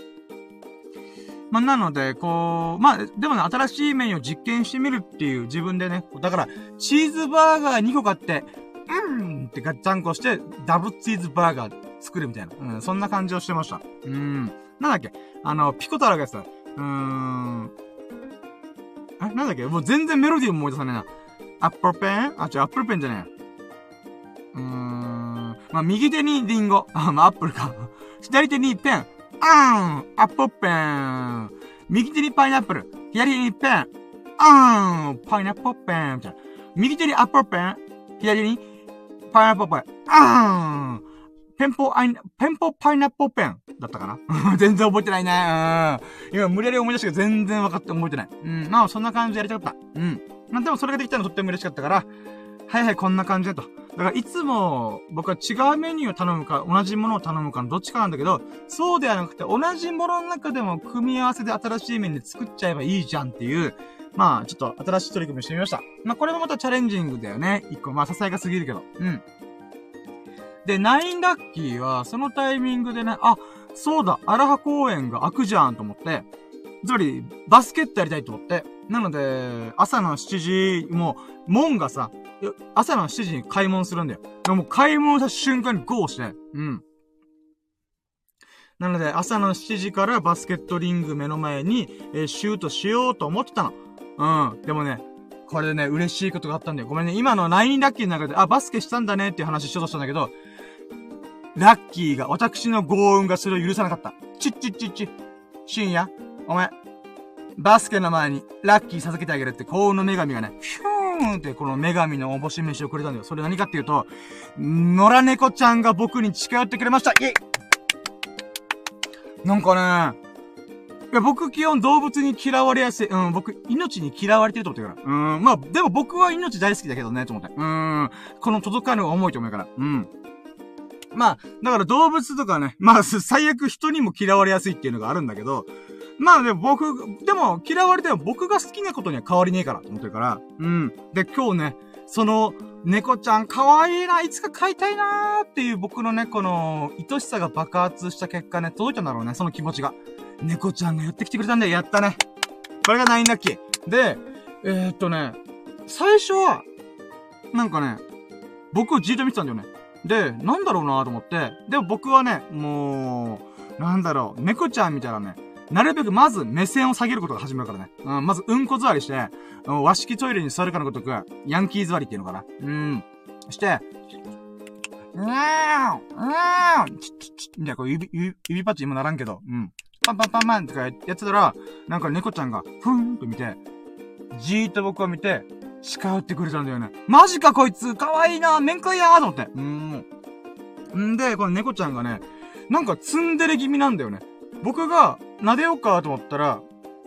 まあ、なので、こう、まあ、でもね、新しいメニューを実験してみるっていう自分でね、だから、チーズバーガー2個買って、うんってガッチャンコして、ダブチーズバーガー作るみたいな。うん、そんな感じをしてました。うん。なんだっけ？あの、ピコ太郎がやつだ。うーん。え？なんだっけ？もう全然メロディーも思い出さねえな。アップルペン？あ、違う、アップルペンじゃねえ。まあ、右手にリンゴ。あ、まあ、アップルか。左手にペン。あんアップルペン。右手にパイナップル。左手にペン。あんパイナップルペン。みたいな。右手にアップルペン。左手にパイナップルペン。あんペンポアイ、ペンポパイナップルペンだったかな？全然覚えてないね。うん。今無理やり思い出したけど全然分かって覚えてない。うん。まあそんな感じでやりたかった。うん。まあでもそれができたのとっても嬉しかったから、はいはい、こんな感じだと。だから、いつも、僕は違うメニューを頼むか、同じものを頼むかのどっちかなんだけど、そうではなくて、同じものの中でも組み合わせで新しいメニュー作っちゃえばいいじゃんっていう、まあ、ちょっと新しい取り組みをしてみました。まあ、これもまたチャレンジングだよね。一個、まあ、ささやかすぎるけど。うん。で、ナインラッキーは、そのタイミングでね、あ、そうだ、荒葉公園が開くじゃんと思って、つまり、バスケットやりたいと思って。なので、朝の7時、もう、門がさ、朝の7時に開門するんだよ。でも開門した瞬間にゴーして、うん。なので、朝の7時からバスケットリング目の前に、えー、シュートしようと思ってたの。うん。でもね、これでね、嬉しいことがあったんだよ。ごめんね。今の9ラッキーの中で、あ、バスケしたんだねっていう話しようとしたんだけど、ラッキーが、私の幸運がそれを許さなかった。ちっちっちっち。深夜、お前、バスケの前にラッキー授けてあげるって幸運の女神がね、ヒュンってこの女神のおぼし飯をくれたんだよ。それ何かっていうと、野良猫ちゃんが僕に近寄ってくれましたイェイなんかね、いや、僕基本動物に嫌われやすい。うん、僕、命に嫌われてると思ってるから。うん、まあ、でも僕は命大好きだけどね、と思って。うん、この届かぬ思いと思うから。うん。まあ、だから動物とかね、まあ、最悪人にも嫌われやすいっていうのがあるんだけど、まあでも僕、でも嫌われても僕が好きなことには変わりねえからと思ってるから。うん。で、今日ね、その、猫ちゃん可愛いな、いつか飼いたいなーっていう僕のね、この、愛しさが爆発した結果ね、届いたんだろうね、その気持ちが。猫ちゃんがやってきてくれたんだよ、やったね。これがナインラッキー。で、えー、っとね、最初は、なんかね、僕をじーっと見てたんだよね。で、なんだろうなと思って、でも僕はね、もう、なんだろう、猫ちゃん見たらね、なるべくまず目線を下げることが始まるからね。うん、まずうんこ座りして、和式トイレに座るかのごとく、ヤンキー座りっていうのかな。うん。して、うーん、うーん、チッチッチッ、みたいな、こう指、指、指パッチ今ならんけど、うん。パンパンパンパンとかやってたら、なんか猫ちゃんが、ふーんと見て、じーっと僕を見て、近寄ってくれたんだよね。マジかこいつかわいいな面会やーと思って。うーん。んで、この猫ちゃんがね、なんかツンデレ気味なんだよね。僕が撫でようかと思ったら、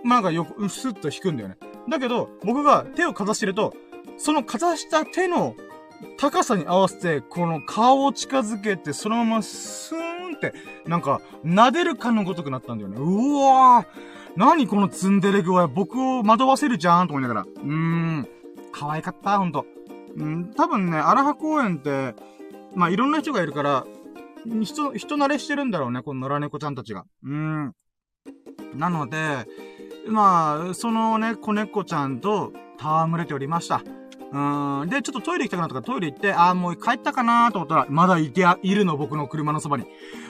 なんかよく、うすっと引くんだよね。だけど、僕が手をかざしてると、そのかざした手の高さに合わせて、この顔を近づけて、そのままスーンって、なんか、撫でるかのごとくなったんだよね。うわー何このツンデレ具合、僕を惑わせるじゃんと思いながら。うーん。可愛かった、ほんと。うん、多分ね、荒葉公園って、まあ、いろんな人がいるから、人、人慣れしてるんだろうね、この野良猫ちゃんたちが。うん。なので、まあ、そのね、子猫ちゃんと戯れておりました。うん。で、ちょっとトイレ行きたくなったからトイレ行って、ああ、もう帰ったかなと思ったら、まだいて、いるの、僕の車のそばに。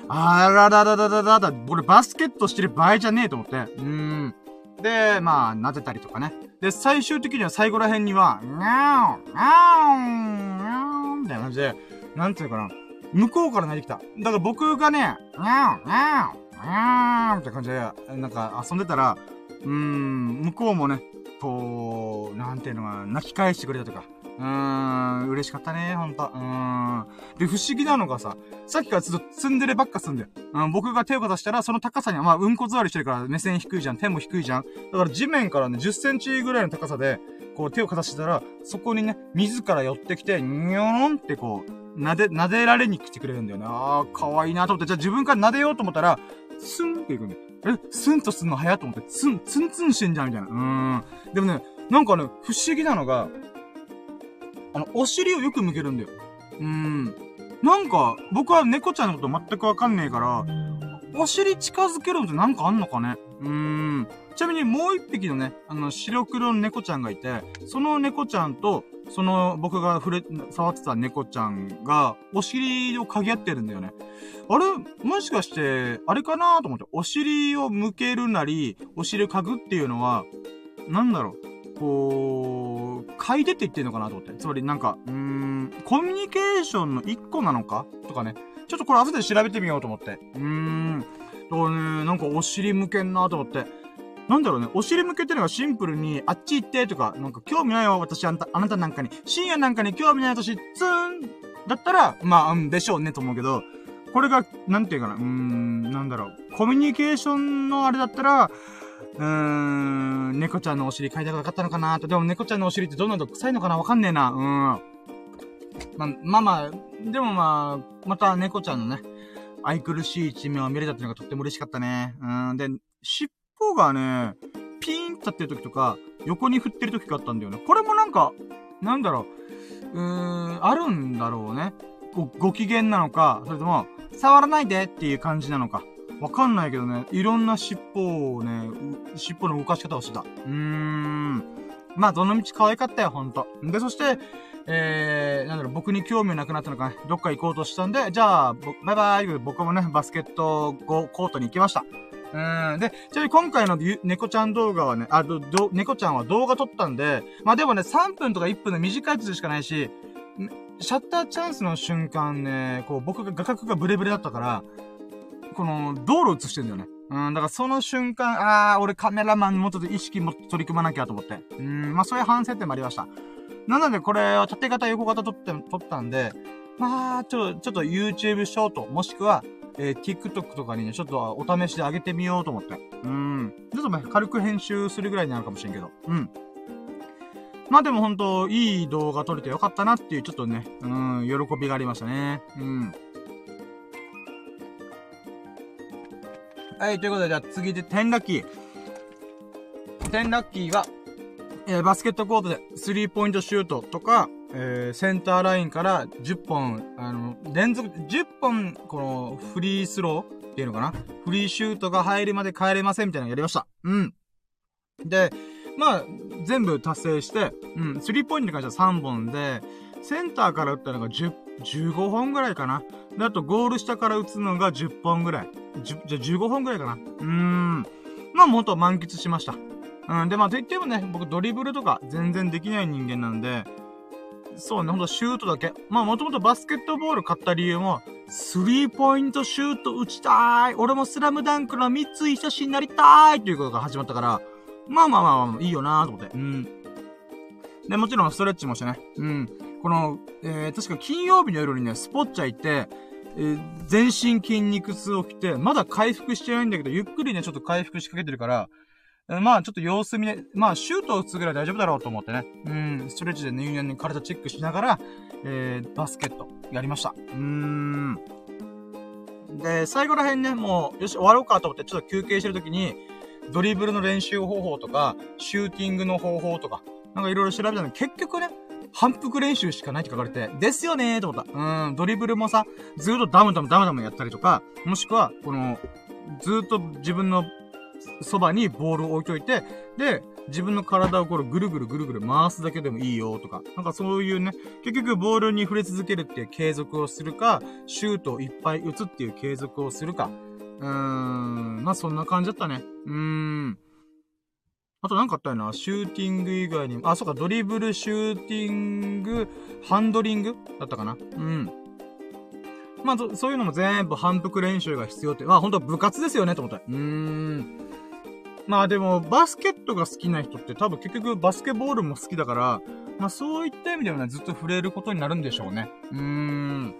あららららららら、俺バスケットしてる場合じゃねえと思って。うん。で、まあ、撫でたりとかね。で、最終的には最後ら辺には、にゃーん、にゃーん、にゃーん、みたいな感じで、なんていうかな。向こうから泣いてきた。だから僕がね、にゃん、にゃん、にゃん、みたいな感じで、なんか遊んでたら、うーん、向こうもね、こう、なんていうのが、泣き返してくれたとか。うーん、嬉しかったね、ほんと。うーん。で、不思議なのがさ、さっきからずっと積んでるばっかすんだよ。うん、僕が手をかざしたら、その高さには、まあ、うんこ座りしてるから目線低いじゃん、手も低いじゃん。だから地面からね、10センチぐらいの高さで、こう手をかざしてたら、そこにね、自ら寄ってきて、にょーんってこう、撫で、撫でられに来てくれるんだよね。あー、かわいいなと思って、じゃあ自分から撫でようと思ったら、スンっていくんだよ。え、スンとすんの早と思って、ツン、ツンツンしてんじゃん、みたいな。うーん。でもね、なんかね、不思議なのが、あの、お尻をよく向けるんだよ。うーん。なんか、僕は猫ちゃんのこと全くわかんねえから、お尻近づけるのってなんかあんのかねうーん。ちなみにもう一匹のね、あの、白黒の猫ちゃんがいて、その猫ちゃんと、その僕が触れ、触ってた猫ちゃんが、お尻を嗅ぎ合ってるんだよね。あれもしかして、あれかなと思って、お尻を向けるなり、お尻を嗅ぐっていうのは、なんだろう、こう、嗅いでって言ってんのかなと思って。つまりなんか、うーん、コミュニケーションの一個なのか？とかね。ちょっとこれ後で調べてみようと思って。うーん。だからね、なんかお尻向けんなと思って。なんだろうね、お尻向けてるのがシンプルに、あっち行ってとか、なんか興味ないわ、私、あんた、あなたなんかに、深夜なんかに興味ない私、ツーンだったら、まあ、うんでしょうねと思うけど、これが、なんていうかな、うーん、なんだろう、コミュニケーションのあれだったら、うーん、猫ちゃんのお尻嗅いだかったのかなと。でも猫ちゃんのお尻ってどんなの臭いのかなわかんねえな。うん。まあ、まあまあ、でもまあ、また猫ちゃんのね、愛くるしい一面を見れたっていうのがとっても嬉しかったね。うん。で、尻尾がね、ピーンと立ってる時とか、横に振ってる時があったんだよね。これもなんか、なんだろう、うーん、あるんだろうね。ご、ご機嫌なのか、それとも、触らないでっていう感じなのか。わかんないけどね、いろんな尻尾をね、尻尾の動かし方をしてた。うーん。まあ、どの道可愛かったよ、ほんと。で、そして、えー、なんだろう、僕に興味なくなったのかね、どっか行こうとしたんで、じゃあ、バイバイ僕もね、バスケットコートに行きました。うん。で、ちなみに今回の猫ちゃん動画はね、あ、ど、ど、猫ちゃんは動画撮ったんで、まあでもね、3分とか1分の短いやつしかないし、シャッターチャンスの瞬間ね、こう僕が画角がブレブレだったから、この道路映してんだよね。うん、だからその瞬間、あー、俺カメラマンもっと意識も取り組まなきゃと思って。うん、まあそういう反省点もありました。なのでこれは縦型横型撮って、撮ったんで、まあ、ちょ、ちょっと YouTube ショート、もしくは、えー、TikTok とかにね、ちょっとお試しで上げてみようと思って。うん。ちょっとね、軽く編集するぐらいになるかもしれんけど。うん。まあでもほんと、いい動画撮れてよかったなっていう、ちょっとね、うん、喜びがありましたね。うん。はい、ということで、じゃあ次で、テンラッキー。テンラッキーは、えー、バスケットコートでスリーポイントシュートとか、えー、センターラインから10本、あの、連続、10本、この、フリースローっていうのかな？フリーシュートが入るまで帰れませんみたいなのやりました。うん。で、まあ、全部達成して、うん、スリーポイントに関しては3本で、センターから打ったのが10、15本ぐらいかな。で、あとゴール下から打つのが10本ぐらい。じゃ、15本ぐらいかな。うーん。まあ、もっと満喫しました。うん、で、まあ、と言ってもね、僕ドリブルとか全然できない人間なんで、そうね、ほんとシュートだけ。まあもともとバスケットボール買った理由も、スリーポイントシュート打ちたーい俺もスラムダンクの三井久志になりたーいっていうことが始まったから、まあまあまあまあ、いいよなーと思って。うん。で、もちろんストレッチもしてね。うん。この、えー、確か金曜日の夜にね、スポッチャ行って、えー、全身筋肉痛をきて、まだ回復してないんだけど、ゆっくりね、ちょっと回復しかけてるから、まあ、ちょっと様子見ね、まあ、シュートを打つぐらい大丈夫だろうと思ってね。うん、ストレッチで入念に体チェックしながら、えー、バスケットやりました。うーん。で、最後ら辺ね、もう、よし、終わろうかと思ってちょっと休憩してるときに、ドリブルの練習方法とか、シューティングの方法とか、なんかいろいろ調べたのに、結局ね、反復練習しかないって書かれて、ですよねーと思った。うん、ドリブルもさ、ずっとダムダムダムダムやったりとか、もしくは、この、ずっと自分のそばにボールを置いといて、で、自分の体をこれぐるぐるぐるぐる回すだけでもいいよとか、なんかそういうね、結局ボールに触れ続けるっていう継続をするか、シュートをいっぱい打つっていう継続をするか。うーん、まあそんな感じだったね。うーん。あと何かあったよな。シューティング以外にも、あ、そうか、ドリブル、シューティング、ハンドリングだったかな。うん。まあ、そういうのも全部反復練習が必要って、まあ本当部活ですよね、と思った。うーん。まあでも、バスケットが好きな人って多分結局バスケボールも好きだから、まあそういった意味ではね、ずっと触れることになるんでしょうね。うーん。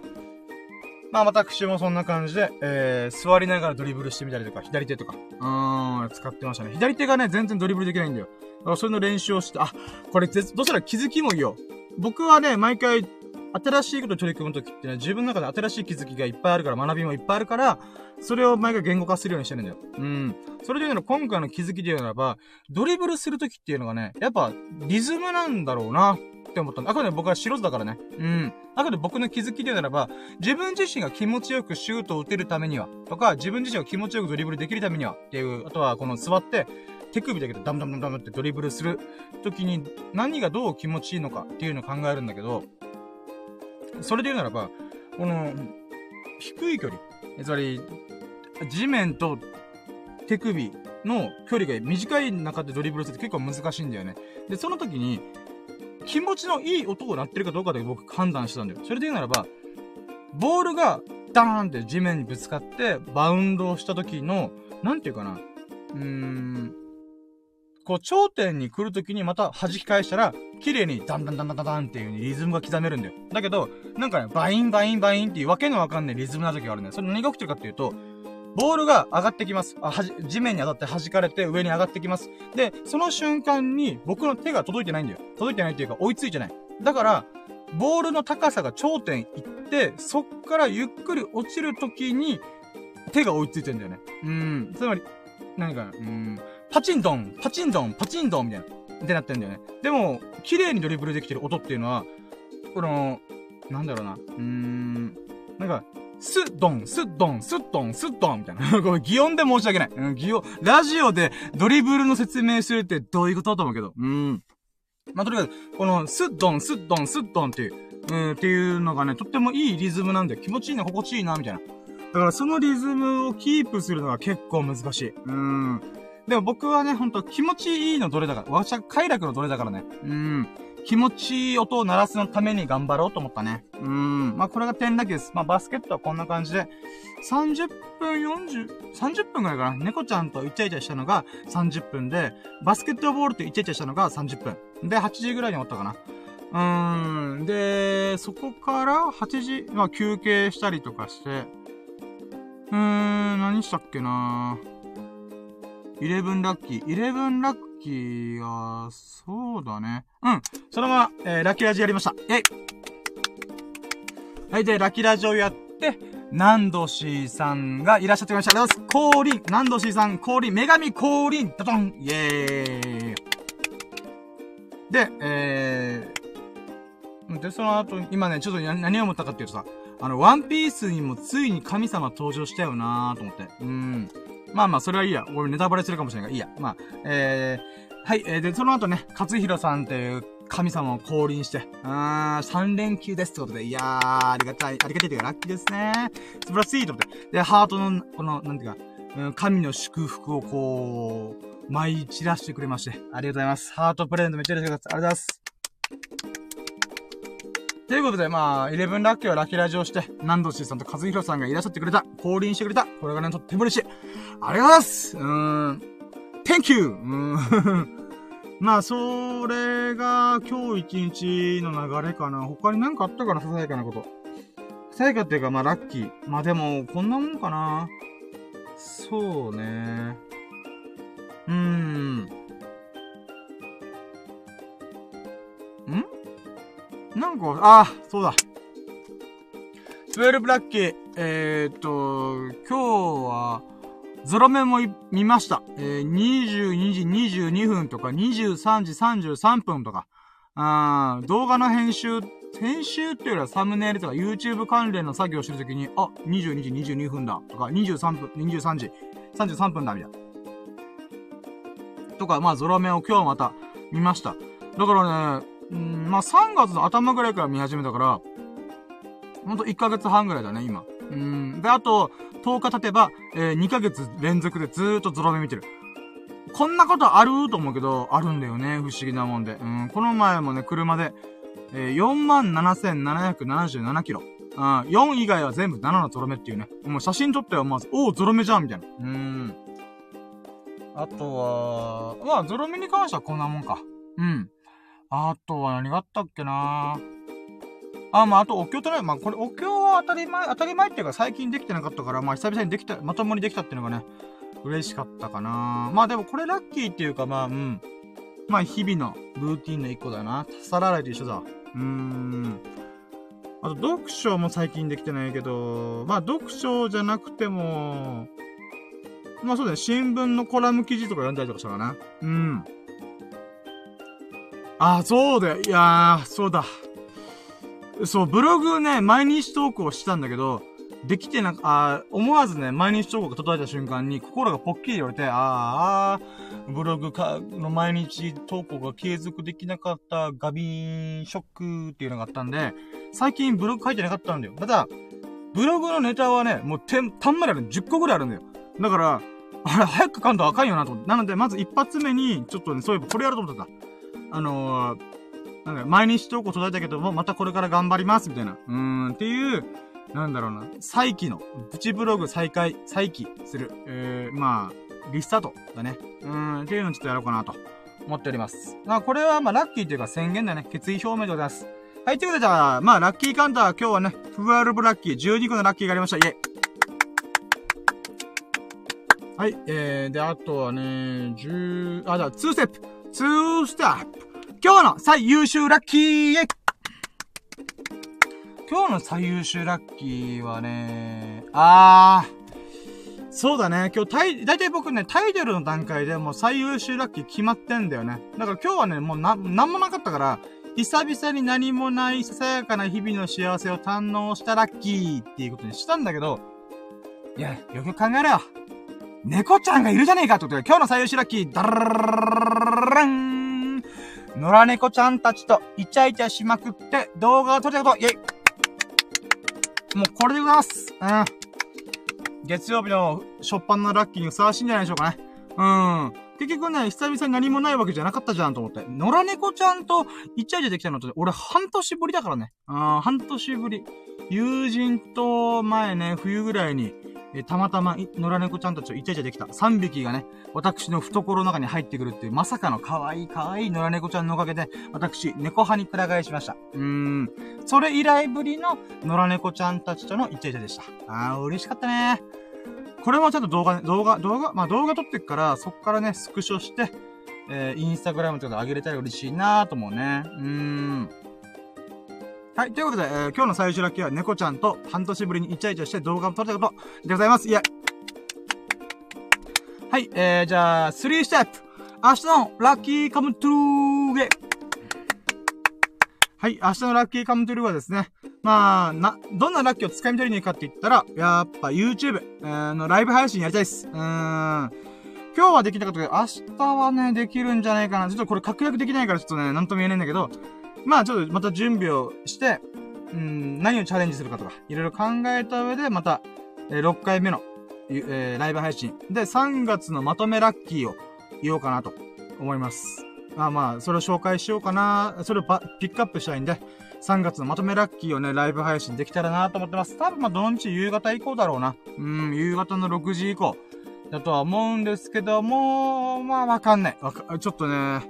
まあ私もそんな感じで、えー、座りながらドリブルしてみたりとか、左手とか、うーん、使ってましたね。左手がね、全然ドリブルできないんだよ。だからそれの練習をして、あ、これ、どうしたら気づきもいいよ。僕はね、毎回新しいこと取り組むときってね、自分の中で新しい気づきがいっぱいあるから、学びもいっぱいあるから、それを毎回言語化するようにしてるんだよ。うん。それで言うの今回の気づきで言うならば、ドリブルするときっていうのがね、やっぱリズムなんだろうな。って思ったの。あくまで僕は素人だからね。うん。あくまで僕の気づきで言うならば、自分自身が気持ちよくシュートを打てるためには、とか、自分自身が気持ちよくドリブルできるためには、っていう、あとはこの座って、手首だけでダムダムダムってドリブルする時に何がどう気持ちいいのかっていうのを考えるんだけど、それで言うならば、この、低い距離、つまり、地面と手首の距離が短い中でドリブルするって結構難しいんだよね。で、その時に、気持ちのいい音を鳴ってるかどうかで僕判断したんだよ。それで言うならば、ボールがダーンって地面にぶつかってバウンドをした時の、なんていうかな。うーん、こう、頂点に来るときにまた弾き返したら、綺麗にダンダンダンダンダンっていう風にリズムが刻めるんだよ。だけど、なんかね、バインバインバインっていうわけのわかんないリズムな時があるんだよ。それ何が起きてるかっていうと、ボールが上がってきます。あ、はじ、地面に当たって弾かれて上に上がってきます。で、その瞬間に僕の手が届いてないんだよ。届いてないっていうか追いついてない。だから、ボールの高さが頂点行って、そっからゆっくり落ちるときに、手が追いついてんだよね。うん。つまり、何かな、うん。パチンドン、パチンドン、パチンドンみたいな。ってなってんだよね。でも、綺麗にドリブルできてる音っていうのは、この、なんだろうな。うーん。なんか、スッドン、スッドン、スッドン、スッドンみたいな。これ、擬音で申し訳ない。うん、擬音。ラジオでドリブルの説明するってどういうことだと思うけど。うん。まあ、とにかく、この、スッドン、スッドン、スッドンっていう、うん、っていうのがね、とってもいいリズムなんで、気持ちいいな、心地いいな、みたいな。だからそのリズムをキープするのが結構難しい。うん。でも僕はね、ほんと気持ちいいのどれだから、私は快楽のどれだからね。うん。気持ちいい音を鳴らすのために頑張ろうと思ったね。うん。まあ、これが点だけです。まあ、バスケットはこんな感じで、30分40、30分くらいかな。猫ちゃんとイチャイチャしたのが30分で、バスケットボールとイチャイチャしたのが30分。で、8時ぐらいに終わったかな。うーん。で、そこから8時、まあ、休憩したりとかして、うーん、何したっけなー。イレブンラッキー。イレブンラッキーは、そうだね。うん。そのまま、えー、ラッキーラジやりました。えい。はい、で、ラッキーラジオやって、ナンドシーさんがいらっしゃってくれました。ありがとうございます。降臨。ナンドシーさん、降臨。女神降臨。ドドン。イェーイ。で、えー、で、その後、今ね、ちょっと何を思ったかっていうとさ、あの、ワンピースにもついに神様登場したよなーと思って。うん。まあまあ、それはいいや。俺ネタバレするかもしれないが、いいや。まあ、えー、はい、えー、で、その後ね、勝弘さんっていう神様を降臨して、あー、3連休ですってことで、いやー、ありがたい、ありがたいというか、ラッキーですね。素晴らしいと思って。で、ハートの、この、なんていうか、うん、神の祝福をこう、舞い散らしてくれまして、ありがとうございます。ハートプレゼントめっちゃ嬉しかったです。ありがとうございます。ということで、まあ、イレブンラッキーはラッキーラジオして、ナンドシーさんと和弘さんがいらっしゃってくれた、降臨してくれた。これがね、とっても嬉しい。ありがとうございますうーん。Thank you! うーん。まあ、それが、今日一日の流れかな。他に何かあったかな、ささやかなこと。ささやかっていうか、まあ、ラッキー。まあでも、こんなもんかな。そうね。うーん。ん？なんか、あ、そうだ。12ラッキー。えー、っと、今日は、ゾロ目も見ました。えー、22時22分とか、23時33分とか、あ動画の編集、編集っていうよりはサムネイルとか YouTube 関連の作業をしてるときに、あ、22時22分だとか、23分、23時33分だみたいな。とか、まあ、ゾロ目を今日また見ました。だからね、うん、まあ、3月の頭ぐらいから見始めたから、ほんと1ヶ月半ぐらいだね、今。うん。で、あと、10日経てば、えー、2ヶ月連続でずーっとゾロ目見てる。こんなことある？と思うけど、あるんだよね。不思議なもんで。うん。この前もね、車で、えー、47,777キロ。うん。4以外は全部7のゾロ目っていうね。もう写真撮ってはまず、おー、ゾロ目じゃんみたいな。うん。あとは、まあ、ゾロ目に関してはこんなもんか。うん。あとは何があったっけなあ、まあ、あと、お経とね、まあ、これ、お経は当たり前、当たり前っていうか最近できてなかったから、まあ、久々にできた、まともにできたっていうのがね、嬉しかったかなまあ、でもこれラッキーっていうか、まあ、うん。まあ、日々のルーティンの一個だな。皿洗いと一緒だ。うーん。あと、読書も最近できてないけど、まあ、読書じゃなくても、まあそうだね、新聞のコラム記事とか読んだりとかしたかな。うん。あ、そうだよ。いやー、そうだ。そう、ブログね、毎日投稿したんだけど、できてな、あ思わずね、毎日投稿が届いた瞬間に心がポッキリ言われて、あー、ブログか、の毎日投稿が継続できなかったガビンショックっていうのがあったんで、最近ブログ書いてなかったんだよ。ただ、ブログのネタはね、もうてん、たんまりある10個ぐらいあるんだよ。だから、あれ、早く書かんとあかんよなと思って。なので、まず一発目に、ちょっとね、そういえばこれやると思ってた。あのー、なんか、毎日投稿届いたけども、またこれから頑張ります、みたいな。うーん、っていう、なんだろうな、再起の、プチブログ再開、再起する、えー、まあ、リスタートだね。うーん、っていうのをちょっとやろうかなと思っております。まあ、これはまあ、ラッキーというか宣言だね。決意表明でございます。はい、ということでじゃあ、まあ、ラッキーカウンター、今日はね、12ラッキー、12個のラッキーがありました。イェイはい、えー、で、あとはね、10、あ、じゃあ、2ステップ !2 ステップ今日の最優秀ラッキー今日の最優秀ラッキーはね、あー、そうだね。今日、たい、だいたい僕ね、タイトルの段階でもう最優秀ラッキー決まってんだよね。だから今日はね、もうな、なんもなかったから、久々に何もないささやかな日々の幸せを堪能したラッキーっていうことにしたんだけど、いや、よく考えろよ。猫ちゃんがいるじゃねえかってことで、今日の最優秀ラッキー、ダララン野良猫ちゃんたちとイチャイチャしまくって動画を撮ったこと、イェイもうこれでございます。うん。月曜日の初っ端のラッキーにふさわしいんじゃないでしょうかね。うん。結局ね、久々に何もないわけじゃなかったじゃんと思って。野良猫ちゃんとイチャイチャできたのって、俺半年ぶりだからね。うん、半年ぶり。友人と前ね、冬ぐらいに、えたまたま、野良猫ちゃんたちをイチャイチャできた。3匹がね、私の懐の中に入ってくるっていう、まさかの可愛い可愛い野良猫ちゃんのおかげで、私、猫派にくら替えしました。うーん。それ以来ぶりの野良猫ちゃんたちとのイチャイチャでした。あー、嬉しかったね。これもちゃんと動画、ね動画、動画、まあ動画撮ってっから、そっからね、スクショして、えー、インスタグラムとかで上げれたら嬉しいなーと思うね。うーん。はい。ということで、えー、今日の最終ラッキーは猫ちゃんと半年ぶりにイチャイチャして動画を撮れたことでございます。いや。はい。えー、じゃあ、3ステップ。明日のラッキーカムトゥルーゲ。はい。明日のラッキーカムトゥルーはですね。まあ、な、どんなラッキーを掴み取りに行くかって言ったら、やっぱ YouTube、えー、のライブ配信やりたいです。うーん。今日はできなかったけど、明日はね、できるんじゃないかな。ちょっとこれ確約できないからちょっとね、なんとも言えないんだけど、まあちょっとまた準備をして、うん、何をチャレンジするかとか、いろいろ考えた上で、また、えー、6回目の、えー、ライブ配信。で、3月のまとめラッキーを言おうかなと思います。まあまあ、それを紹介しようかな。それをピックアップしたいんで、3月のまとめラッキーをね、ライブ配信できたらなと思ってます。多分まあ、どの道夕方以降だろうな。うん、夕方の6時以降。だとは思うんですけども、まあわかんない。わか、ちょっとね、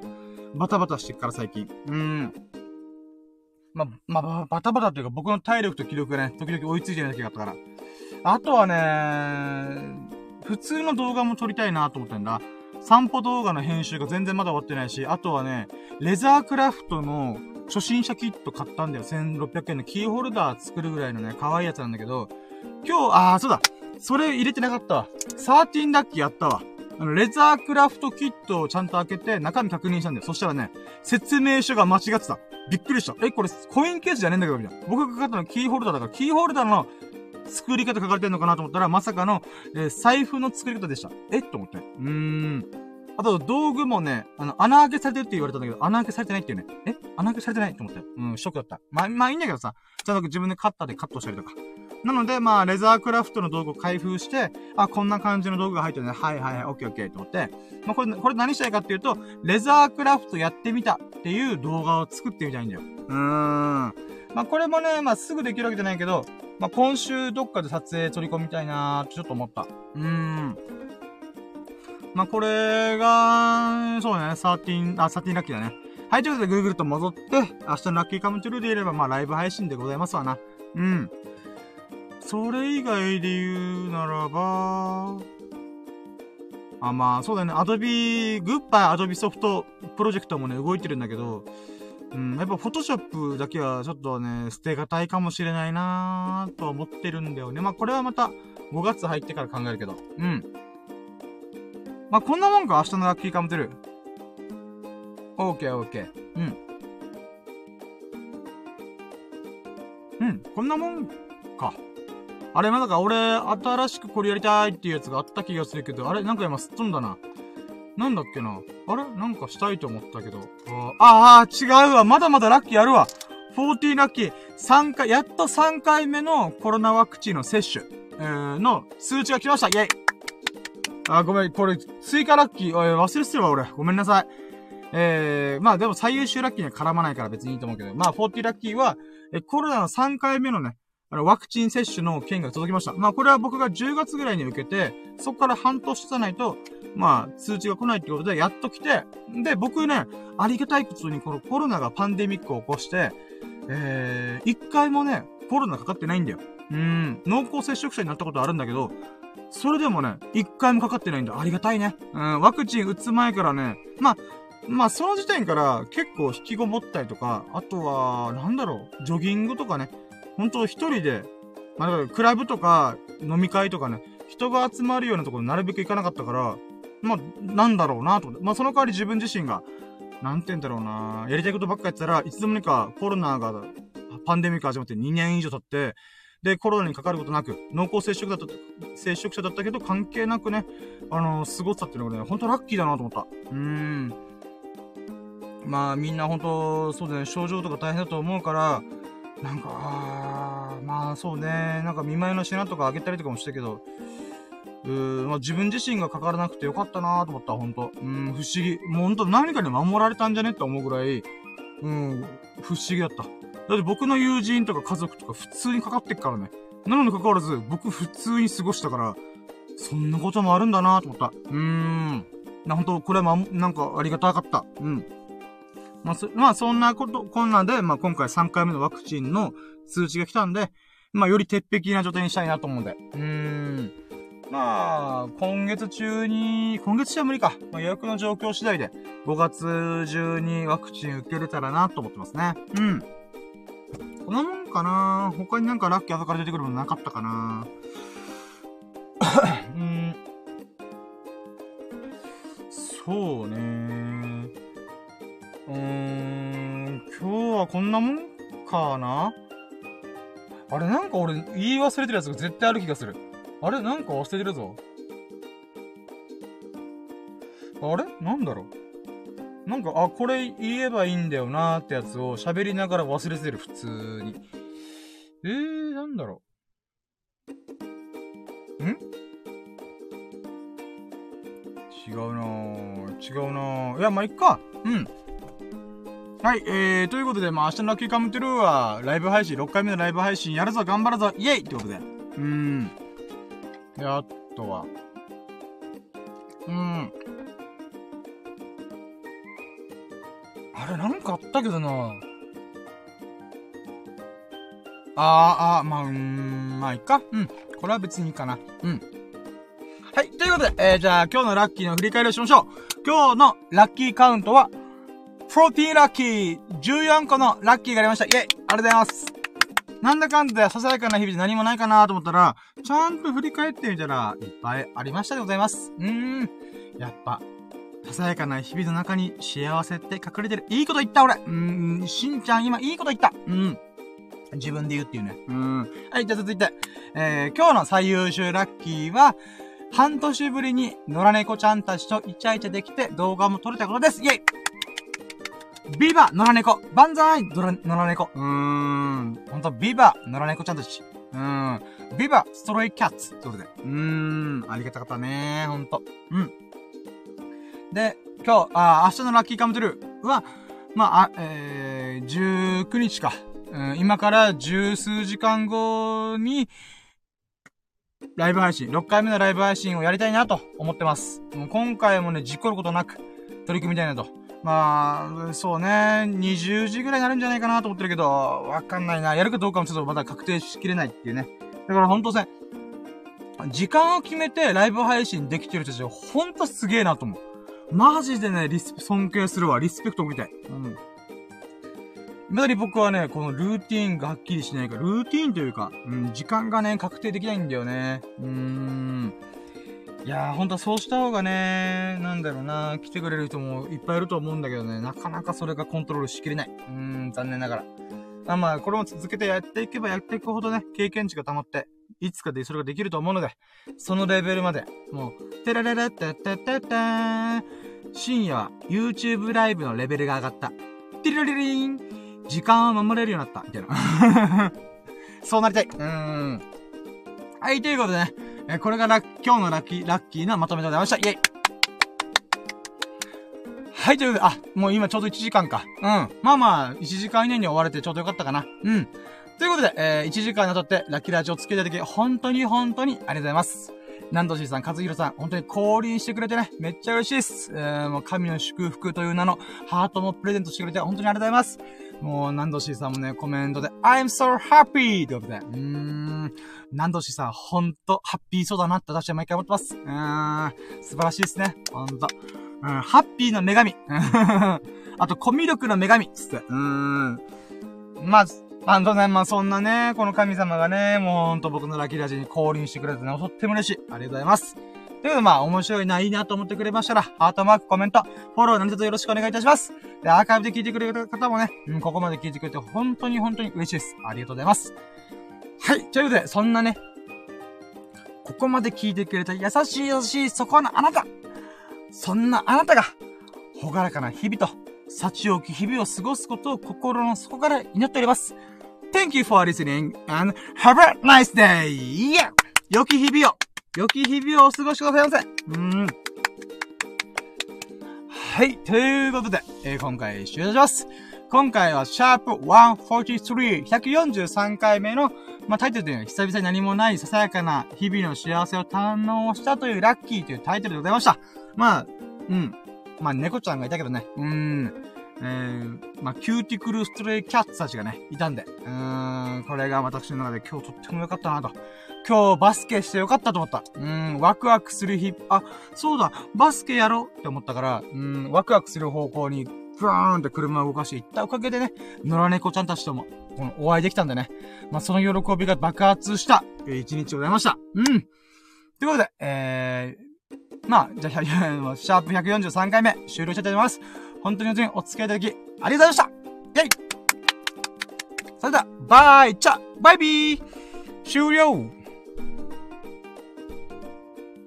バタバタしてっから最近。うん。ままあ、バタバタっていうか僕の体力と気力がね、時々追いついてない時があったから。あとはね、普通の動画も撮りたいなと思ってんだ。散歩動画の編集が全然まだ終わってないし、あとはね、レザークラフトの初心者キット買ったんだよ。1600円のキーホルダー作るぐらいのね、可愛いやつなんだけど、今日、あー、そうだ。それ入れてなかったわ。13ラッキーやったわ。あの、レザークラフトキットをちゃんと開けて中身確認したんだよ。そしたらね、説明書が間違ってた。びっくりした。え、これコインケースじゃねえんだけど、みたいな。僕がかかったのはキーホルダーだから、キーホルダーの作り方書かれてんのかなと思ったら、まさかの、えー、財布の作り方でした。え？と思って。うーん。あと、道具もね、あの、穴開けされてるって言われたんだけど、穴開けされてないっていうね。え？穴開けされてない？と思って。うん、ショックだった。まあ、まあいいんだけどさ、ちゃんと自分でカッターでカットしたりとか。なので、まあ、レザークラフトの道具を開封して、あ、こんな感じの道具が入ってるね。はいはいはい、オッケーオッケーと思って、まあ、これ、これ何したいかっていうと、レザークラフトやってみたっていう動画を作ってみたいんだよ。うーん。まあ、これもね、まあ、すぐできるわけじゃないけど、まあ、今週どっかで撮影取り込みたいなーってちょっと思った。うーん。まあ、これが、そうね、13、あ、13ラッキーだね。はい、ということで、Google と戻って、明日のラッキーカムトゥルーでいれば、まあ、ライブ配信でございますわな。うん。それ以外で言うならば、あ、まあ、そうだね。アドビ、グッバイアドビソフトプロジェクトもね、動いてるんだけど、うん、やっぱフォトショップだけはちょっとね、捨てがたいかもしれないなーと思ってるんだよね。まあ、これはまた5月入ってから考えるけど。うん。まあ、こんなもんか、明日のラッキーカムトゥルー。オーケーオーケー。うん。うん、こんなもんか。あれ、まだか、俺、新しくこれやりたいっていうやつがあった気がするけど、あれ、なんか今すっ飛んだな。なんだっけな。あれ？なんかしたいと思ったけど。ああ、違うわ。まだまだラッキーやるわ。40ラッキー。3回、やっと3回目のコロナワクチンの接種、えー、の数値が来ました。イェイあ、ごめん、これ、追加ラッキー、えー忘れてたわ、俺。ごめんなさい。えー、まあでも最優秀ラッキーには絡まないから別にいいと思うけど、まあ40ラッキーは、え、コロナの3回目のね、あの、ワクチン接種の件が届きました。まあこれは僕が10月ぐらいに受けて、そこから半年経たないと、まあ、通知が来ないってことで、やっと来て、で、僕ね、ありがたいことにこのコロナがパンデミックを起こして、えー、一回もね、コロナかかってないんだよ。うん、濃厚接触者になったことあるんだけど、それでもね、一回もかかってないんだ。ありがたいね。うん、ワクチン打つ前からね、まあ、まあ、その時点から結構引きこもったりとか、あとは、なんだろう、ジョギングとかね、本当一人で、まあ、だからクラブとか飲み会とかね、人が集まるようなところになるべく行かなかったから、まあ、なんだろうなと思って。まあ、その代わり自分自身が、なんて言うんだろうなやりたいことばっかやってたらいつの間にかコロナが、パンデミック始まって2年以上経って、で、コロナにかかることなく、濃厚接触だった、接触者だったけど、関係なくね、あのー、過ごしたっていうのがね、ほんとラッキーだなと思った。うーん。まあ、みんなほんと、そうだね、症状とか大変だと思うから、なんか、あまあそうね、なんか見舞いの品とかあげたりとかもしたけど、うーまあ、自分自身がかからなくてよかったなと思った、ほんと。うん、不思議。もうほんと何かに守られたんじゃねって思うぐらい、うん、不思議だった。だって僕の友人とか家族とか普通にかかってっからね。なのに関わらず、僕普通に過ごしたから、そんなこともあるんだなと思った。うーん。な、ほんと、これはま、なんかありがたかった。うん。まあ、そ、まあ、そんなこと、こんなんで、まあ、今回3回目のワクチンの通知が来たんで、まあ、より鉄壁な状態にしたいなと思うんで。うーん。まあ、今月中に、今月中は無理か。まあ、予約の状況次第で、5月中にワクチン受けれたらなと思ってますね。うん。こんなもんかな他になんかラッキー後から出てくるものなかったかな うん。そうねうん、今日はこんなもんかな？あれなんか俺言い忘れてるやつが絶対ある気がする。あれなんか忘れてるぞ。あれ？なんだろう？なんか、あ、これ言えばいいんだよなーってやつを喋りながら忘れてる、普通に。えー、なんだろう？ん？違うなぁ。違うなぁ。いや、まあ、いっか。うん。はい、えー、ということで、まあ、明日のラッキーカムトゥルーは、ライブ配信、6回目のライブ配信やるぞ、頑張るぞ、イェイってことで。うーん。で、あとは、うーん。あれ、なんかあったけどなあー、あー、まあ、うーん、まあ、いっか。うん。これは別にいいかな。うん。はい、ということで、えー、じゃあ、今日のラッキーの振り返りをしましょう。今日のラッキーカウントは、14ラッキー !14 個のラッキーがありました。イェイありがとうございますなんだかんだささやかな日々で何もないかなと思ったら、ちゃんと振り返ってみたら、いっぱいありましたでございます。うーん。やっぱ、ささやかな日々の中に幸せって隠れてる。いいこと言った俺うーん、しんちゃん今いいこと言ったうん。自分で言うっていうね。うん。はい、じゃあ続いて。えー、今日の最優秀ラッキーは、半年ぶりに野良猫ちゃんたちとイチャイチャできて動画も撮れたことです。イェイビバ野良猫万歳野良猫うーん。ほんと、ビバ野良猫ちゃんたち。うーん。ビバストロイキャッツってことで。うーん。ありがたかったねほんと。うん。で、今日、あ、明日のラッキーカムトゥルーは、まあ、あえー、19日か。うん、今から十数時間後に、ライブ配信、6回目のライブ配信をやりたいなと思ってます。今回もね、事故ることなく取り組みたいなとまあ、そうね、20時ぐらいになるんじゃないかなと思ってるけど、わかんないな。やるかどうかもちょっとまだ確定しきれないっていうね。だからほんとね、時間を決めてライブ配信できてる人たちはほんとすげえなと思う。マジでね、リス、尊敬するわ。リスペクトみたい。うん。まだに僕はね、このルーティーンがはっきりしないから、ルーティーンというか、うん、時間がね、確定できないんだよね。うーん。いやー、ほんとそうした方がね、なんだろうな、来てくれる人もいっぱいいると思うんだけどね、なかなかそれがコントロールしきれない。うーん、残念ながら。あまあ、これも続けてやっていけばやっていくほどね、経験値が溜まって、いつかでそれができると思うので、そのレベルまで、もう、てらららってってってって深夜は、YouTube ライブのレベルが上がった。ティリリリン時間を守れるようになった。みたいな。そうなりたい。うーん。はい、ということでね、えこれがラッ今日のラッキー、ラッキーなまとめでございました。イェイはい、ということで、あ、もう今ちょうど1時間か。うん。まあまあ、1時間以内に終われてちょうどよかったかな。うん。ということで、えー、1時間にわたってラッキーラジオをつけていただき、本当に本当にありがとうございます。南藤さん、和弘さん、本当に降臨してくれてね、めっちゃ嬉しいです。えー、もう神の祝福という名のハートもプレゼントしてくれて、本当にありがとうございます。もう、南藤さんもね、コメントで、I'm so happy! ということで、うーん、南藤さん、ほんと、ハッピーそうだなって私は毎回思ってます。うーん、素晴らしいですね。ほんと。うん、ハッピーの女神。あと、コミュ力の女神。つって。うーん。まず、あのね、まあ、そんなね、この神様がね、もうほんと僕のラッキーラジに降臨してくれてね、とっても嬉しい。ありがとうございます。ということで、まあ、面白いな、いいなと思ってくれましたら、ハートマーク、コメント、フォロー何卒よろしくお願いいたします。で、アーカイブで聞いてくれる方もね、うん、ここまで聞いてくれて、本当に本当に嬉しいです。ありがとうございます。はい、ということで、そんなね、ここまで聞いてくれた優しい優しいそこのあなたそんなあなたが、ほがらかな日々と、幸置き日々を過ごすことを心の底から祈っております。Thank you for listening and have a nice day! Yeah! 良き日々を、良き日々をお過ごしくださいませ。うーん。はい。ということで、えー、今回終了します。今回はシャープ143、143回目の、まあ、タイトルというのは久々に何もないささやかな日々の幸せを堪能したというラッキーというタイトルでございました。まあ、うん。まあ、猫ちゃんがいたけどね。うーん。えー、まあ、キューティクル stray cats たちがね、いたんで、うーん、これが私の中で今日とっても良かったなと。今日バスケして良かったと思った。うん、ワクワクする日、あ、そうだ、バスケやろうって思ったから、うん、ワクワクする方向に、ふーんって車を動かしていったおかげでね、野良猫ちゃんたちとも、この、お会いできたんでね。まあ、その喜びが爆発した、えー、一日ございました。うん。ということで、えー、まあ、じゃあ、シャープ143回目、終了したいと思います。本当に本当にお付き合いいただき、ありがとうございましたイェイそれでは、バイチャバイビー終了